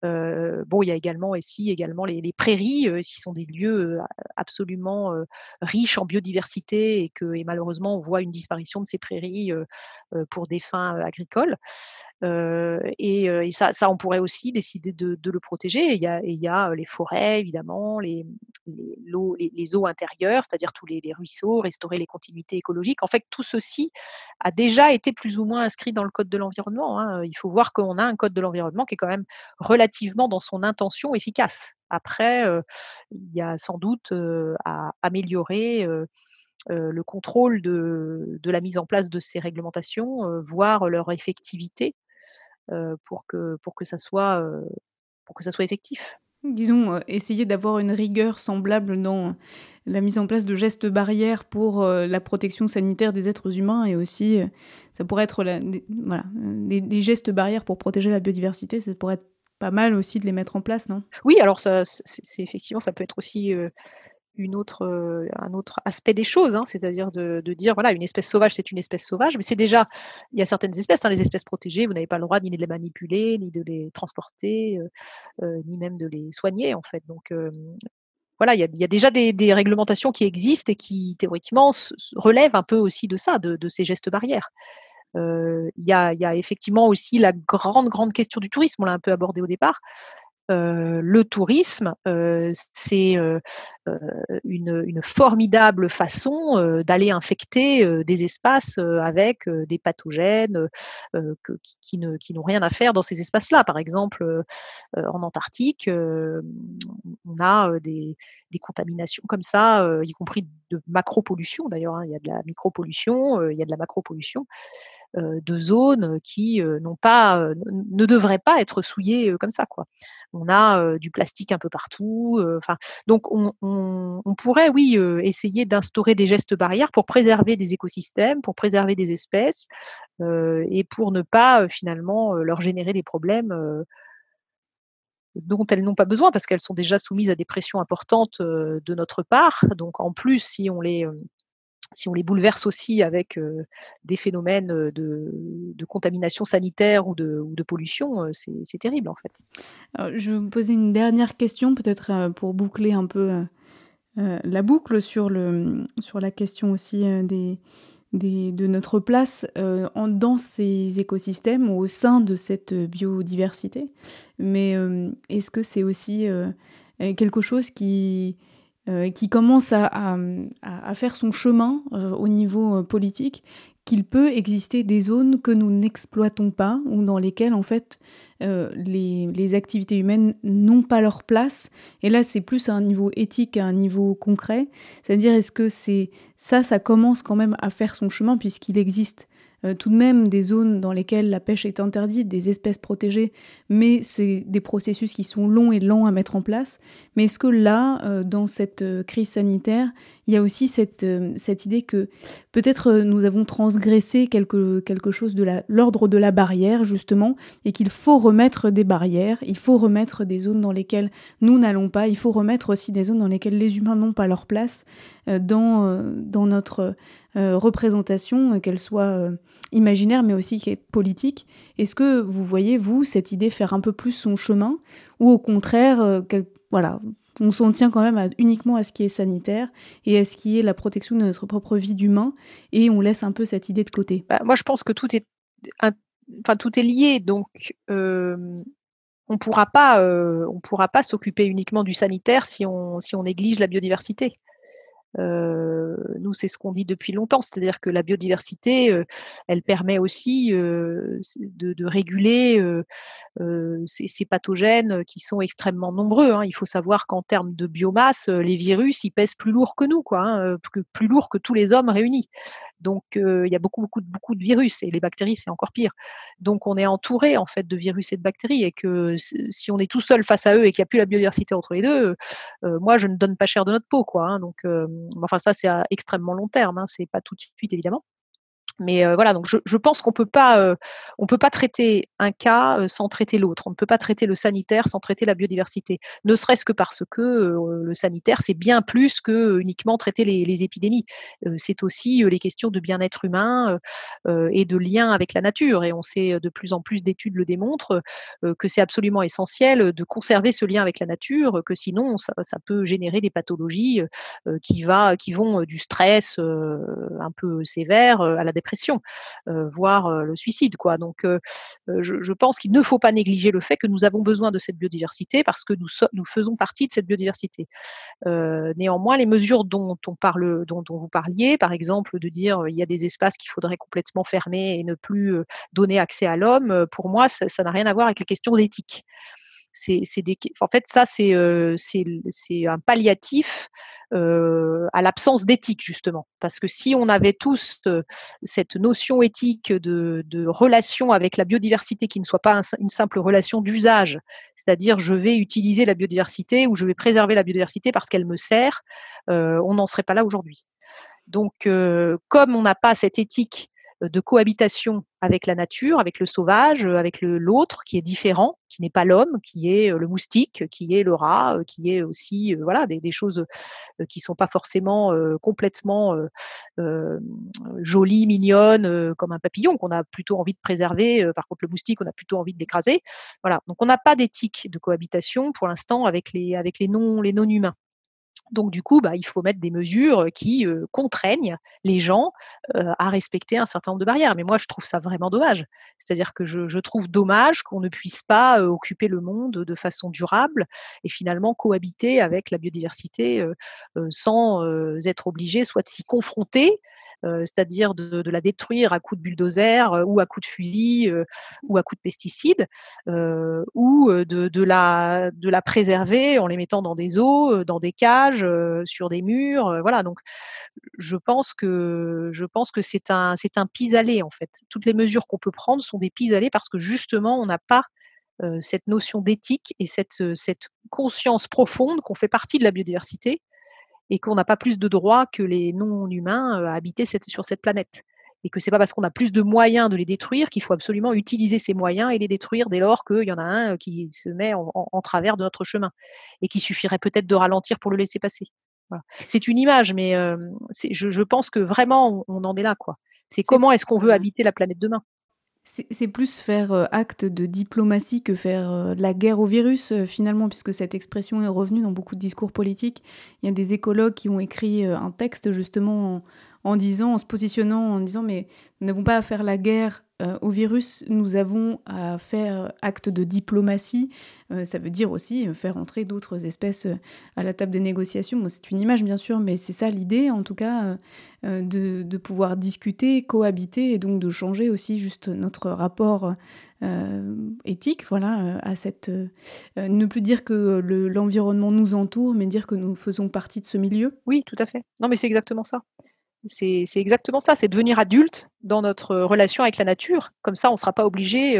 Euh, bon, il y a également ici également les, prairies, euh, qui sont des lieux euh, absolument riches en biodiversité et que malheureusement on voit une disparition de ces prairies pour des fins agricoles. Et, ça, on pourrait aussi décider de, le protéger. il y, a, les forêts, évidemment, les, eaux intérieures, c'est-à-dire tous les, ruisseaux, restaurer les continuités écologiques. En fait, tout ceci a déjà été plus ou moins inscrit dans le Code de l'environnement. Hein. Il faut voir qu'on a un Code de l'environnement qui est quand même relativement dans son intention efficace. après, il y a sans doute à améliorer le contrôle de, de, la mise en place de ces réglementations, voir leur effectivité pour, que, pour, que ça soit, pour que ça soit effectif. Disons, essayer d'avoir une rigueur semblable dans la mise en place de gestes barrières pour la protection sanitaire des êtres humains et aussi, ça pourrait être des, voilà, des, gestes barrières pour protéger la biodiversité, ça pourrait être pas mal aussi de les mettre en place, non? Oui, alors c'est effectivement, ça peut être aussi une autre, euh, un autre aspect des choses, hein, c'est-à-dire de, dire, voilà, une espèce sauvage, c'est une espèce sauvage, mais c'est déjà, il y a certaines espèces, hein, les espèces protégées, vous n'avez pas le droit ni de les manipuler, ni de les transporter, euh, euh, ni même de les soigner, en fait. Donc, voilà, il y, a, déjà des, réglementations qui existent et qui, théoriquement, relèvent un peu aussi de ça, de, ces gestes barrières. Il y, a, y, a, effectivement aussi la grande, grande question du tourisme, on l'a un peu abordé au départ. Le tourisme, c'est une, formidable façon d'aller infecter des espaces avec des pathogènes qui, n'ont rien à faire dans ces espaces-là. Par exemple, en Antarctique, on a des, contaminations comme ça, y compris de macropollution d'ailleurs. Hein. il y a de la micropollution, il y a de la macropollution. De zones qui n'ont pas, ne devraient pas être souillées comme ça. Quoi on a du plastique un peu partout. Enfin, donc on, pourrait, oui, essayer d'instaurer des gestes barrières pour préserver des écosystèmes, pour préserver des espèces et pour ne pas finalement leur générer des problèmes dont elles n'ont pas besoin parce qu'elles sont déjà soumises à des pressions importantes de notre part. Donc en plus, si on les si on les bouleverse aussi avec des phénomènes de, contamination sanitaire ou de, pollution, c'est terrible en fait. je vais vous poser une dernière question, peut-être pour boucler un peu la boucle sur, le, sur la question aussi de notre place dans ces écosystèmes ou au sein de cette biodiversité. Mais est-ce que c'est aussi quelque chose qui euh, qui commence à, faire son chemin euh, au niveau euh, politique, qu'il peut exister des zones que nous n'exploitons pas ou dans lesquelles en fait les, activités humaines n'ont pas leur place. Et là, c'est plus à un niveau éthique, à un niveau concret. C'est-à-dire, est-ce que c'est ça, ça commence quand même à faire son chemin puisqu'il existe euh, tout de même des zones dans lesquelles la pêche est interdite, des espèces protégées, mais c'est des processus qui sont longs et lents à mettre en place. Mais est-ce que là, euh, dans cette euh, crise sanitaire, il y a aussi cette, idée que peut-être nous avons transgressé quelque, chose de l'ordre de la barrière, justement, et qu'il faut remettre des barrières, il faut remettre des zones dans lesquelles nous n'allons pas, il faut remettre aussi des zones dans lesquelles les humains n'ont pas leur place dans notre représentation, qu'elle soit imaginaire, mais aussi politique. Est-ce que vous voyez, vous, cette idée faire un peu plus son chemin, ou au contraire, euh, voilà, on s'en tient quand même uniquement à ce qui est sanitaire et à ce qui est la protection de notre propre vie d'humain, et on laisse un peu cette idée de côté? Bah, Moi, je pense que tout est, enfin, tout est lié, donc euh, on pourra pas, euh, pourra pas s'occuper uniquement du sanitaire si on, si on néglige la biodiversité. Nous, c'est ce qu'on dit depuis longtemps, c'est-à-dire que la biodiversité, elle permet aussi de, réguler ces, ces, pathogènes qui sont extrêmement nombreux. Hein. Il faut savoir qu'en termes de biomasse, les virus, ils pèsent plus lourd que nous, quoi, hein, plus, plus lourd que tous les hommes réunis. Donc, il y a beaucoup, beaucoup, beaucoup de virus et les bactéries, c'est encore pire. Donc, on est entouré en fait de virus et de bactéries et que si on est tout seul face à eux et qu'il n'y a plus la biodiversité entre les deux, moi, je ne donne pas cher de notre peau, quoi. Hein. donc, enfin, ça, c'est à extrêmement long terme. Hein, c'est pas tout de suite évidemment. Mais euh, voilà, donc je, pense qu'on peut pas, euh, on peut pas traiter un cas euh, sans traiter l'autre. On ne peut pas traiter le sanitaire sans traiter la biodiversité. Ne serait-ce que parce que le sanitaire c'est bien plus que uniquement traiter les, épidémies. c'est aussi les questions de bien-être humain et de lien avec la nature. Et on sait de plus en plus d'études le démontrent que c'est absolument essentiel de conserver ce lien avec la nature, que sinon ça, peut générer des pathologies qui vont du stress un peu sévère à la dépression, voire le suicide. Quoi. Donc, je, pense qu'il ne faut pas négliger le fait que nous avons besoin de cette biodiversité parce que nous, nous faisons partie de cette biodiversité. néanmoins, les mesures dont on parle, dont, vous parliez, par exemple, de dire il y a des espaces qu'il faudrait complètement fermer et ne plus donner accès à l'homme, pour moi, ça n'a rien à voir avec les questions d'éthique. C'est, des, en fait, ça, c'est, c'est, un palliatif à l'absence d'éthique, justement. Parce que si on avait tous cette notion éthique de, de, relation avec la biodiversité qui ne soit pas une simple relation d'usage, c'est-à-dire je vais utiliser la biodiversité ou je vais préserver la biodiversité parce qu'elle me sert, on n'en serait pas là aujourd'hui. Donc, comme on n'a pas cette éthique de cohabitation avec la nature, avec le sauvage, avec l'autre qui est différent, qui n'est pas l'homme, qui est le moustique, qui est le rat, qui est aussi voilà des, choses qui sont pas forcément complètement jolies, mignonnes comme un papillon qu'on a plutôt envie de préserver. Par contre, le moustique, on a plutôt envie de l'écraser. Voilà. Donc, on n'a pas d'éthique de cohabitation pour l'instant avec les avec les non les non humains. Donc du coup, bah, il faut mettre des mesures qui contraignent les gens à respecter un certain nombre de barrières. Mais moi, je trouve ça vraiment dommage. C'est-à-dire que je, trouve dommage qu'on ne puisse pas occuper le monde de façon durable et finalement cohabiter avec la biodiversité sans être obligé soit de s'y confronter, c'est-à-dire de, la détruire à coups de bulldozer ou à coups de fusil ou à coups de pesticides, ou de, la, préserver en les mettant dans des eaux, dans des cages, sur des murs. voilà, donc je pense que je pense que c'est un c'est un pis-aller en fait. Toutes les mesures qu'on peut prendre sont des pis-aller parce que justement on n'a pas cette notion d'éthique et cette conscience profonde qu'on fait partie de la biodiversité et qu'on n'a pas plus de droits que les non-humains à habiter sur cette planète. Et que c'est pas parce qu'on a plus de moyens de les détruire qu'il faut absolument utiliser ces moyens et les détruire dès lors qu'il y en a un qui se met en, travers de notre chemin et qui suffirait peut-être de ralentir pour le laisser passer. C'est une image, mais je, pense que vraiment on, en est là. quoi. C'est comment est-ce qu'on veut habiter la planète demain? C'est plus faire acte de diplomatie que faire la guerre au virus, finalement, puisque cette expression est revenue dans beaucoup de discours politiques. Il y a des écologues qui ont écrit un texte justement en disant, en se positionnant, en disant mais nous n'avons pas à faire la guerre euh, au virus, nous avons à faire acte de diplomatie. Euh, ça veut dire aussi euh, faire entrer d'autres espèces à la table des négociations. c'est une image bien sûr, mais c'est ça l'idée en tout cas de, de, pouvoir discuter, cohabiter et donc de changer aussi juste notre rapport. éthique, voilà, à cette ne plus dire que l'environnement nous entoure, mais dire que nous faisons partie de ce milieu. Oui, tout à fait. Non, mais c'est exactement ça. C'est exactement ça, c'est devenir adulte dans notre relation avec la nature. Comme ça, on ne sera pas obligé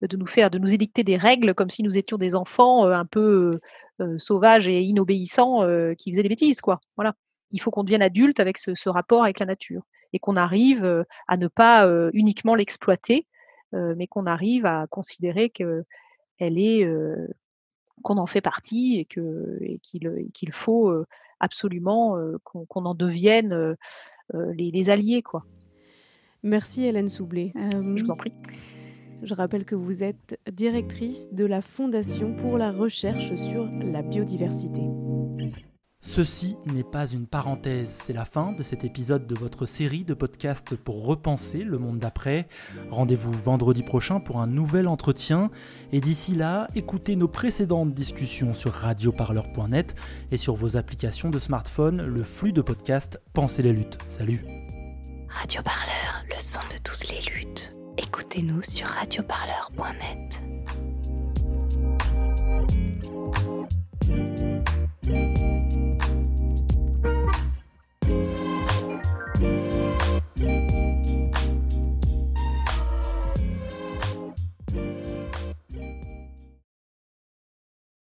de nous faire, de nous édicter des règles comme si nous étions des enfants un peu sauvages et inobéissants qui faisaient des bêtises, quoi. Voilà. Il faut qu'on devienne adulte avec ce, rapport avec la nature et qu'on arrive à ne pas uniquement l'exploiter, mais qu'on arrive à considérer qu'elle est, qu'on en fait partie et qu'il faut absolument qu'on en devienne les, alliés, quoi. Merci Hélène Soublé. Je vous en prie. Je rappelle que vous êtes directrice de la Fondation pour la recherche sur la biodiversité. Ceci n'est pas une parenthèse, c'est la fin de cet épisode de votre série de podcasts pour repenser le monde d'après. Rendez-vous vendredi prochain pour un nouvel entretien et d'ici là, écoutez nos précédentes discussions sur radioparleur.net et sur vos applications de smartphone, le flux de podcasts Pensez les luttes. Salut Radio Parleur, le son de toutes les luttes. Écoutez-nous sur radioparleur.net.